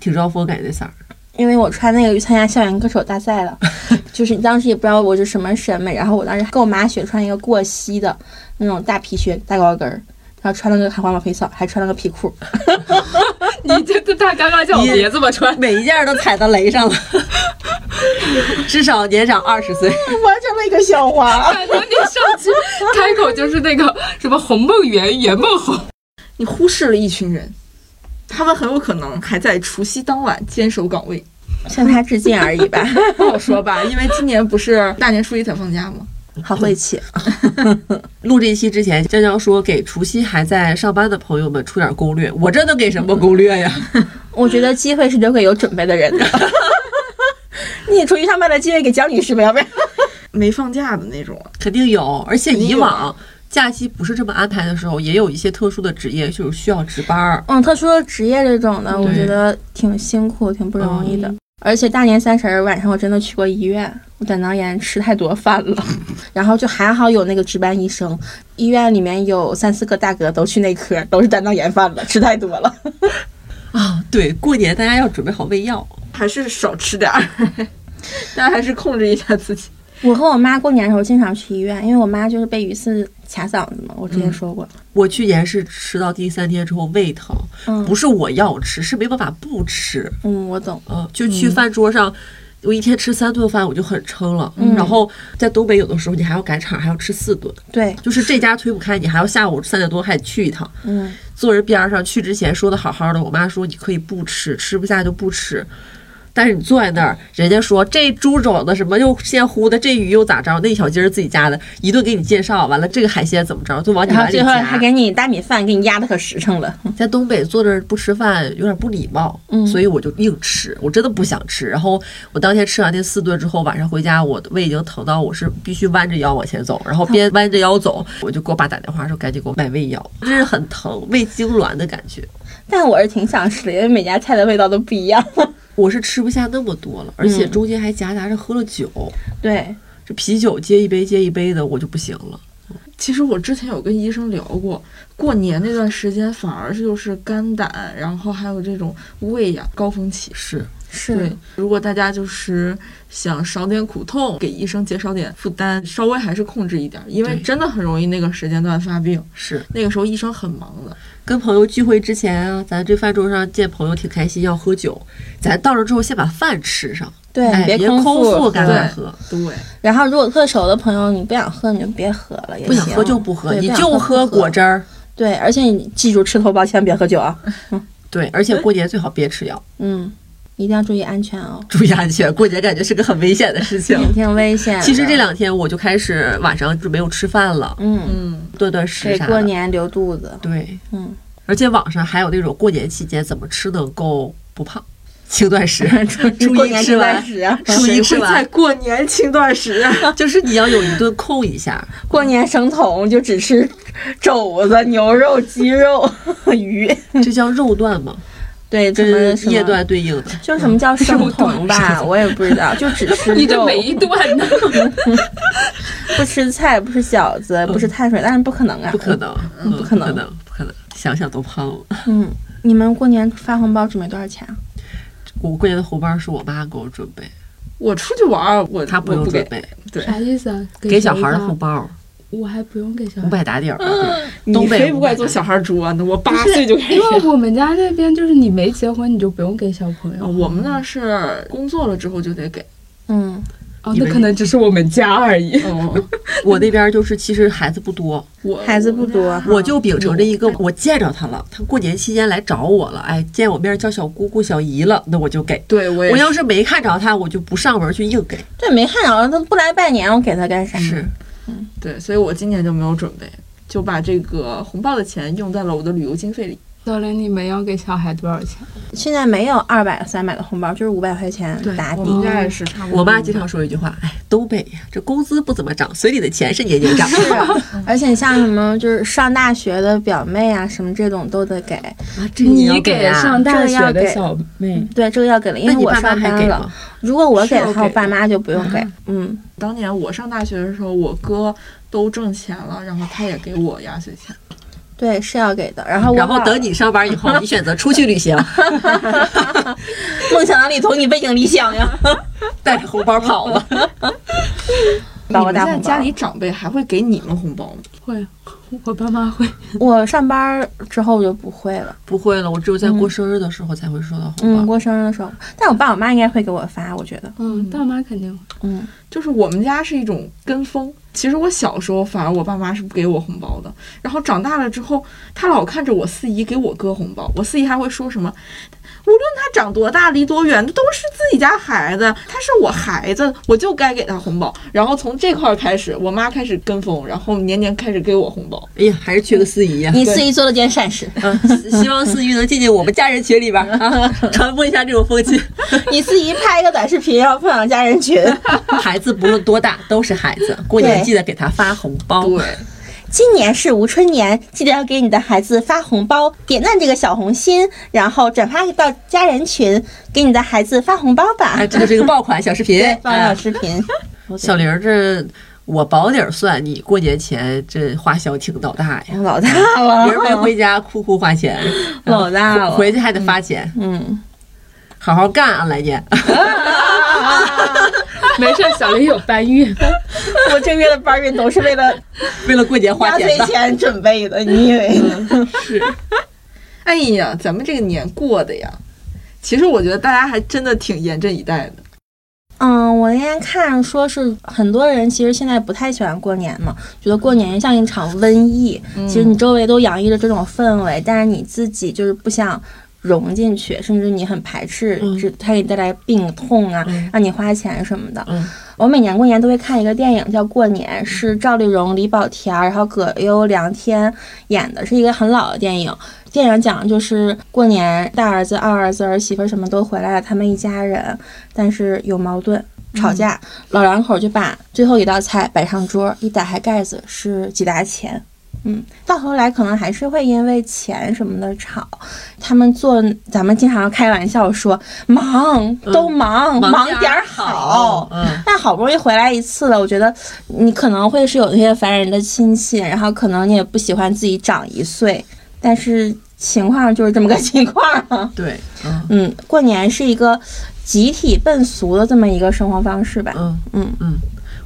挺招风，感觉那色儿。因为我穿那个去参加校园歌手大赛了，就是当时也不知道我是什么审美，然后我当时跟我妈学穿一个过膝的那种大皮靴、大高跟儿，然后穿了个环保皮草，还穿了个皮裤。你这这大刚刚叫我别这么穿，每一件都踩到雷上了，至少年长二十岁。完成了一个笑话。感觉你上去开口就是那个什么红梦圆，圆梦红。你忽视了一群人，他们很有可能还在除夕当晚坚守岗位。向他致敬而已吧，不好说吧，因为今年不是大年初一才放假吗？好晦气。录这一期之前，江江说给除夕还在上班的朋友们出点攻略，我这能给什么攻略呀？我觉得机会是留给有准备的人的。你出去上班的机会给江女士吧，要不然没放假的那种。肯定有，而且以往假期不是这么安排的时候，也有一些特殊的职业就是需要值班儿。嗯，特殊的职业这种的，我觉得挺辛苦、挺不容易的。嗯而且大年三十儿晚上，我真的去过医院，我胆囊炎吃太多饭了，然后就还好有那个值班医生，医院里面有三四个大哥都去内科，都是胆囊炎犯了，吃太多了。啊，对，过年大家要准备好胃药。还是少吃点儿，大家还是控制一下自己。我和我妈过年的时候经常去医院，因为我妈就是被鱼刺卡嗓子嘛，我之前说过。我去年是吃到第三天之后胃疼，嗯不是我要吃，是没办法不吃。嗯，我懂。嗯，就去饭桌上，我一天吃三顿饭，我就很撑了。嗯然后在东北，有的时候你还要赶场，还要吃四顿，对，就是这家推不开，你还要下午三点多还得去一趟。嗯，坐人边上，去之前说的好好的，我妈说你可以不吃，吃不下就不吃。但是你坐在那儿，人家说这猪肘子什么又鲜乎的，这鱼又咋着？那小鸡儿自己家的，一顿给你介绍完了，这个海鲜怎么着，就往你碗里最后还。给你大米饭，给你压的可实诚了。在东北坐这儿不吃饭有点不礼貌，嗯所以我就硬吃，我真的不想吃。然后我当天吃完那四顿之后，晚上回家，我的胃已经疼到我是必须弯着腰往前走，然后边弯着腰走，我就给我爸打电话说赶紧给我买胃药，真是很疼，胃痉挛的感觉。但我是挺想吃的，因为每家菜的味道都不一样。我是吃不下那么多了，而且嗯中间还夹杂着喝了酒，对，这啤酒接一杯接一杯的，我就不行了。其实我之前有跟医生聊过，过年那段时间反而是就是肝胆，然后还有这种胃呀高峰期。是，是。对，如果大家就是想少点苦痛，给医生减少点负担，稍微还是控制一点，因为真的很容易那个时间段发病。是。那个时候医生很忙的，跟朋友聚会之前啊，咱这饭桌上见朋友挺开心，要喝酒，咱到了之后先把饭吃上，对，哎，别空空腹干对。饭喝，对，然后如果特熟的朋友，你不想喝你就别喝了，也行不想喝就不喝，对你就喝喝。果汁儿。对，而且你记住，吃头孢千万别喝酒啊。对，而且过年最好别吃药，嗯，一定要注意安全哦，注意安全。过节感觉是个很危险的事情。挺挺危险。其实这两天我就开始晚上就没有吃饭了，嗯，嗯，断断食啥的。过年留肚子。对，嗯，而且网上还有那种过年期间怎么吃能够不胖，轻断食，初过年一吃完断，食啊，初一吃谁会在完，过年轻断食啊？就是你要有一顿空一下。过年生酮就只吃肘子、牛肉、鸡肉、鱼。这叫肉断吗？对，什跟么什么夜段对应的。就什么叫生酮吧，我也不知道，就只吃你这肉，每一段呢？不吃菜，不吃饺子，不吃碳水，但是不可能啊，不可。能，嗯不可能不可能，不可能，想想都胖了。嗯，你们过年发红包准备多少钱啊？我过年的红包是我妈给我准备，我出去玩，我她不用准备，对，啥意思啊？给小孩的红包。我还不用给小孩五孩。百打底儿。你东北非不怪做小孩作呢，我八岁就开始因。为我们家那边就是你没结婚你就不用给小朋友。我们那是工作了之后就得给。嗯，哦，那可能只是我们家而已。嗯，我那边就是其实孩子不多，我孩子不多我我就秉承着一个我见着他了，他过年期间来找我了，哎，见我面叫小姑姑、小姨了，那我就给。对我我要是没看着他，我就不上门去硬给。对，没看着他不来拜年，我给他干啥？是，对，所以我今年就没有准备，就把这个红包的钱用在了我的旅游经费里。小林，你们要给小孩多少钱？现在没有二百、三百的红包，就是五百块钱打底。我们家也是差不多。我妈经常说一句话，哎，东北呀，这工资不怎么涨，嘴里的钱是年年涨。是啊，而且像什么就是上大学的表妹啊，什么这种都得给。啊，这你要给啊上大学这个要给的小妹，对，这个要给了，因为我爸妈还给上班了。？如果我给的话，我爸妈就不用给。嗯，当年我上大学的时候，我哥都挣钱了，然后他也给我压岁钱。对，是要给的。然后我然后等你上班以后，你选择出去旅行，梦想的里从，你背井离乡呀，带着红包跑了。你们现在家里长辈还会给你们红包吗？会，我爸妈会。我上班之后就不会了。不会了，我只有在过生日的时候才会收到红嗯，包。过生日的时候，但我爸我妈应该会给我发，我觉得。嗯，爸妈肯定会。嗯，就是我们家是一种跟风。其实我小时候反而我爸妈是不给我红包的，然后长大了之后，他老看着我四姨给我哥红包，我四姨还会说什么，无论他长多大离多远，都是自己家孩子，他是我孩子，我就该给他红包。然后从这块儿开始，我妈开始跟风，然后年年开始给我红包。哎呀，还是缺个司仪呀、你司仪做了件善事，嗯，希望司仪能进进我们家人群里边 传播一下这种风气。你司仪拍一个短视频，然后分享家人群。孩子不论多大都是孩子，过年记得给他发红包。对，今年是无春年，记得要给你的孩子发红包，点赞这个小红心，然后转发到家人群，给你的孩子发红包吧。哎，这就是一个爆款小视频。放小哎视频。小玲儿这。我保底儿算，你过年前这花销挺老大呀，老大了，人没回家哭哭花钱，老大了回去还得发钱，嗯，好好干啊，来年。没事，小林有搬运。我这月的搬运都是为了 为了过年花钱压，岁钱准备的，你以为呢？是哎呀，咱们这个年过的呀，其实我觉得大家还真的挺严阵以待的。嗯，我那天看说是很多人其实现在不太喜欢过年嘛，觉得过年像一场瘟疫。其实你周围都洋溢着这种氛围，但是你自己就是不想融进去，甚至你很排斥，嗯这它给你带来病痛啊，嗯让你花钱什么的。嗯我每年过年都会看一个电影叫《过年》，是赵丽蓉、李保田儿，然后葛优、梁天演的，是一个很老的电影。电影讲的就是过年，大儿子、二儿子、儿媳妇什么都回来了，他们一家人，但是有矛盾。吵架，老两口就把最后一道菜摆上桌，一打开盖子是几沓钱，嗯，到头来可能还是会因为钱什么的吵。他们做，咱们经常开玩笑说忙都忙，忙点点儿好，嗯，但好不容易回来一次了，我觉得你可能会是有那些烦人的亲戚，然后可能你也不喜欢自己长一岁，但是情况就是这么个情况啊。对，嗯嗯，过年是一个集体奔俗的这么一个生活方式吧。嗯嗯嗯。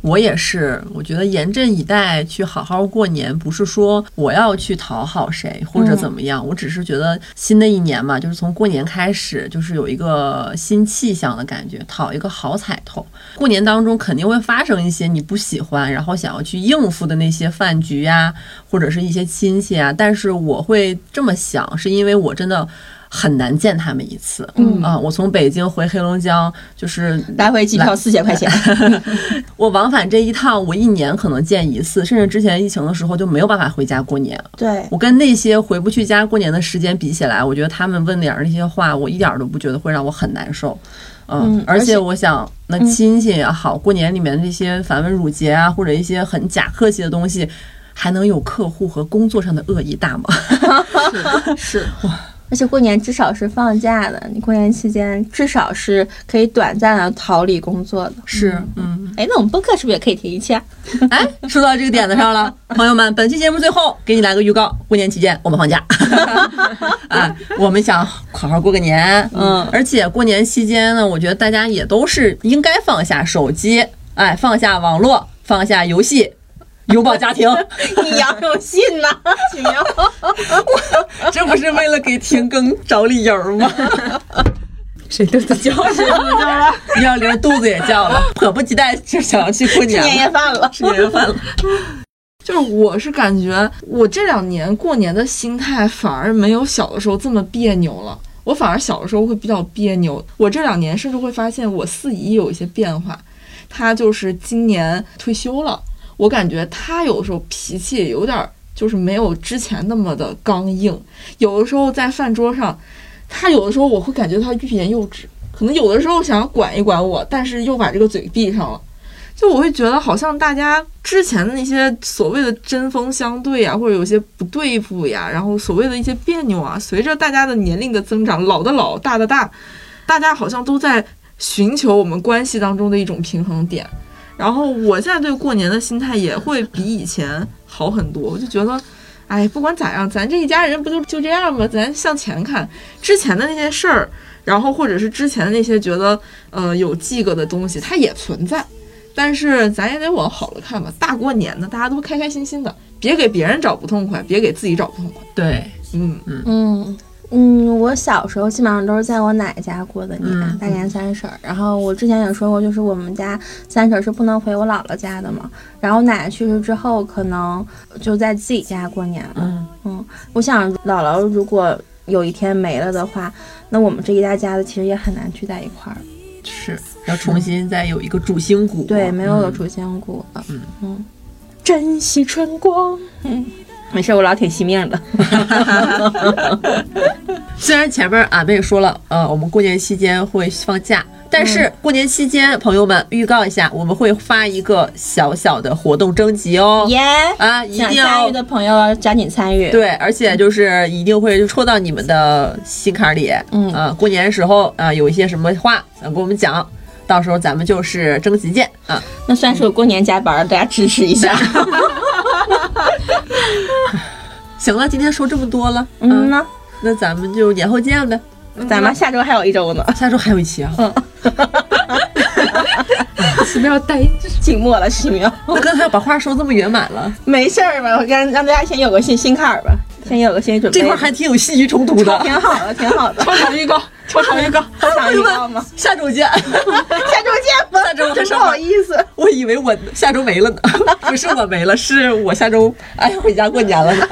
我也是，我觉得严阵以待去好好过年，不是说我要去讨好谁或者怎么样，我只是觉得新的一年嘛，就是从过年开始，就是有一个新气象的感觉，讨一个好彩头。过年当中肯定会发生一些你不喜欢，然后想要去应付的那些饭局呀、或者是一些亲戚啊，但是我会这么想，是因为我真的。很难见他们一次，嗯啊，我从北京回黑龙江，就是来回机票四千块钱，我往返这一趟，我一年可能见一次，甚至之前疫情的时候就没有办法回家过年。对，我跟那些回不去家过年的时间比起来，我觉得他们问点儿那些话，我一点儿都不觉得会让我很难受。嗯而而且我想，那亲戚也好，过年里面那些繁文缛节啊，或者一些很假客气的东西，还能有客户和工作上的恶意大吗？是，而且过年至少是放假的，你过年期间至少是可以短暂的逃离工作的。是，嗯，哎，那我们播客是不是也可以停一期啊？哎，说到这个点子上了，朋友们，本期节目最后给你来个预告：过年期间我们放假，啊，我们想好好过个年，嗯而且过年期间呢，我觉得大家也都是应该放下手机，哎，放下网络，放下游戏。拥抱家庭，你杨永信呢？奇妙，这不是为了给停更找理由吗？谁肚子叫？谁肚子叫了？幺零肚子也叫了，迫不及待就想要去过年年夜，饭了。吃年夜饭了。就是我是感觉我这两年过年的心态反而没有小的时候这么别扭了。我反而小的时候会比较别扭，我这两年甚至会发现我四姨有一些变化。她就是今年退休了，我感觉他有的时候脾气有点儿就是没有之前那么的刚硬。有的时候在饭桌上，他有的时候我会感觉他欲言又止，可能有的时候想要管一管我，但是又把这个嘴闭上了。就我会觉得好像大家之前的那些所谓的针锋相对啊，或者有些不对付呀，然后所谓的一些别扭啊，随着大家的年龄的增长，老的老，大的大，大家好像都在寻求我们关系当中的一种平衡点。然后我现在对过年的心态也会比以前好很多，我就觉得，哎，不管咋样，咱这一家人不就就这样吗？咱向前看，之前的那些事儿，然后或者是之前的那些觉得呃有记个的东西，它也存在。但是咱也得往好了看吧，大过年的，大家都开开心心的，别给别人找不痛快，别给自己找不痛快。对，嗯，嗯嗯，我小时候基本上都是在我奶家过的年，嗯大年三十儿。然后我之前也说过，就是我们家三十儿是不能回我姥姥家的嘛。然后奶奶去世之后，可能就在自己家过年了。嗯嗯，我想姥姥如果有一天没了的话，那我们这一大家子其实也很难聚在一块儿。是要重新再有一个主心骨。对，没有有嗯主心骨了。嗯嗯，珍惜春光。嗯，没事，我老挺惜命的。虽然前面俺们也说了，呃，我们过年期间会放假，但是过年期间，朋友们预告一下，我们会发一个小小的活动征集哦。耶、啊，一定要想参与的朋友要加紧参与。对，而且就是一定会戳到你们的心坎里。嗯啊，过年的时候啊，有一些什么话想跟我们讲，到时候咱们就是征集见啊。那算是我过年加班，大家支持一下。行了，今天说这么多了，嗯呐，那咱们就年后见呗。咱们下周还有一周呢，下周还有一期啊，奇妙呆静默了十秒。那刚才把话说这么圆满了，没事儿吧，我让让大家先有个心心坎儿吧，先有个心理准备。这块儿还挺有戏剧冲突的。挺好的，挺好的。超长预告，超长预告。超长预告吗？下周见。下周见吧。下周我还真不好意思。我以为我下周没了呢，不是我没了，是我下周哎呀回家过年了呢。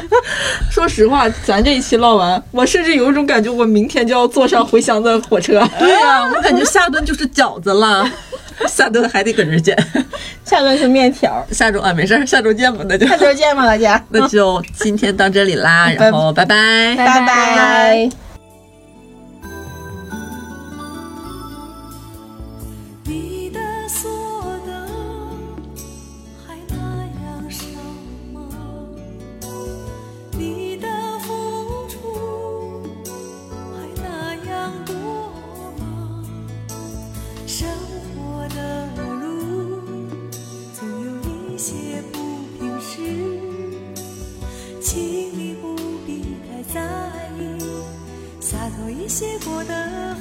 说实话，咱这一期唠完，我甚至有一种感觉，我明天就要坐上回乡的火车。对呀、我感觉下顿就是饺子了，下顿还得搁这儿见。下顿是面条。下周啊，没事儿，下周见吧，那就下周见吧，大家。那就今天到这里啦，然后拜拜。拜拜。结果的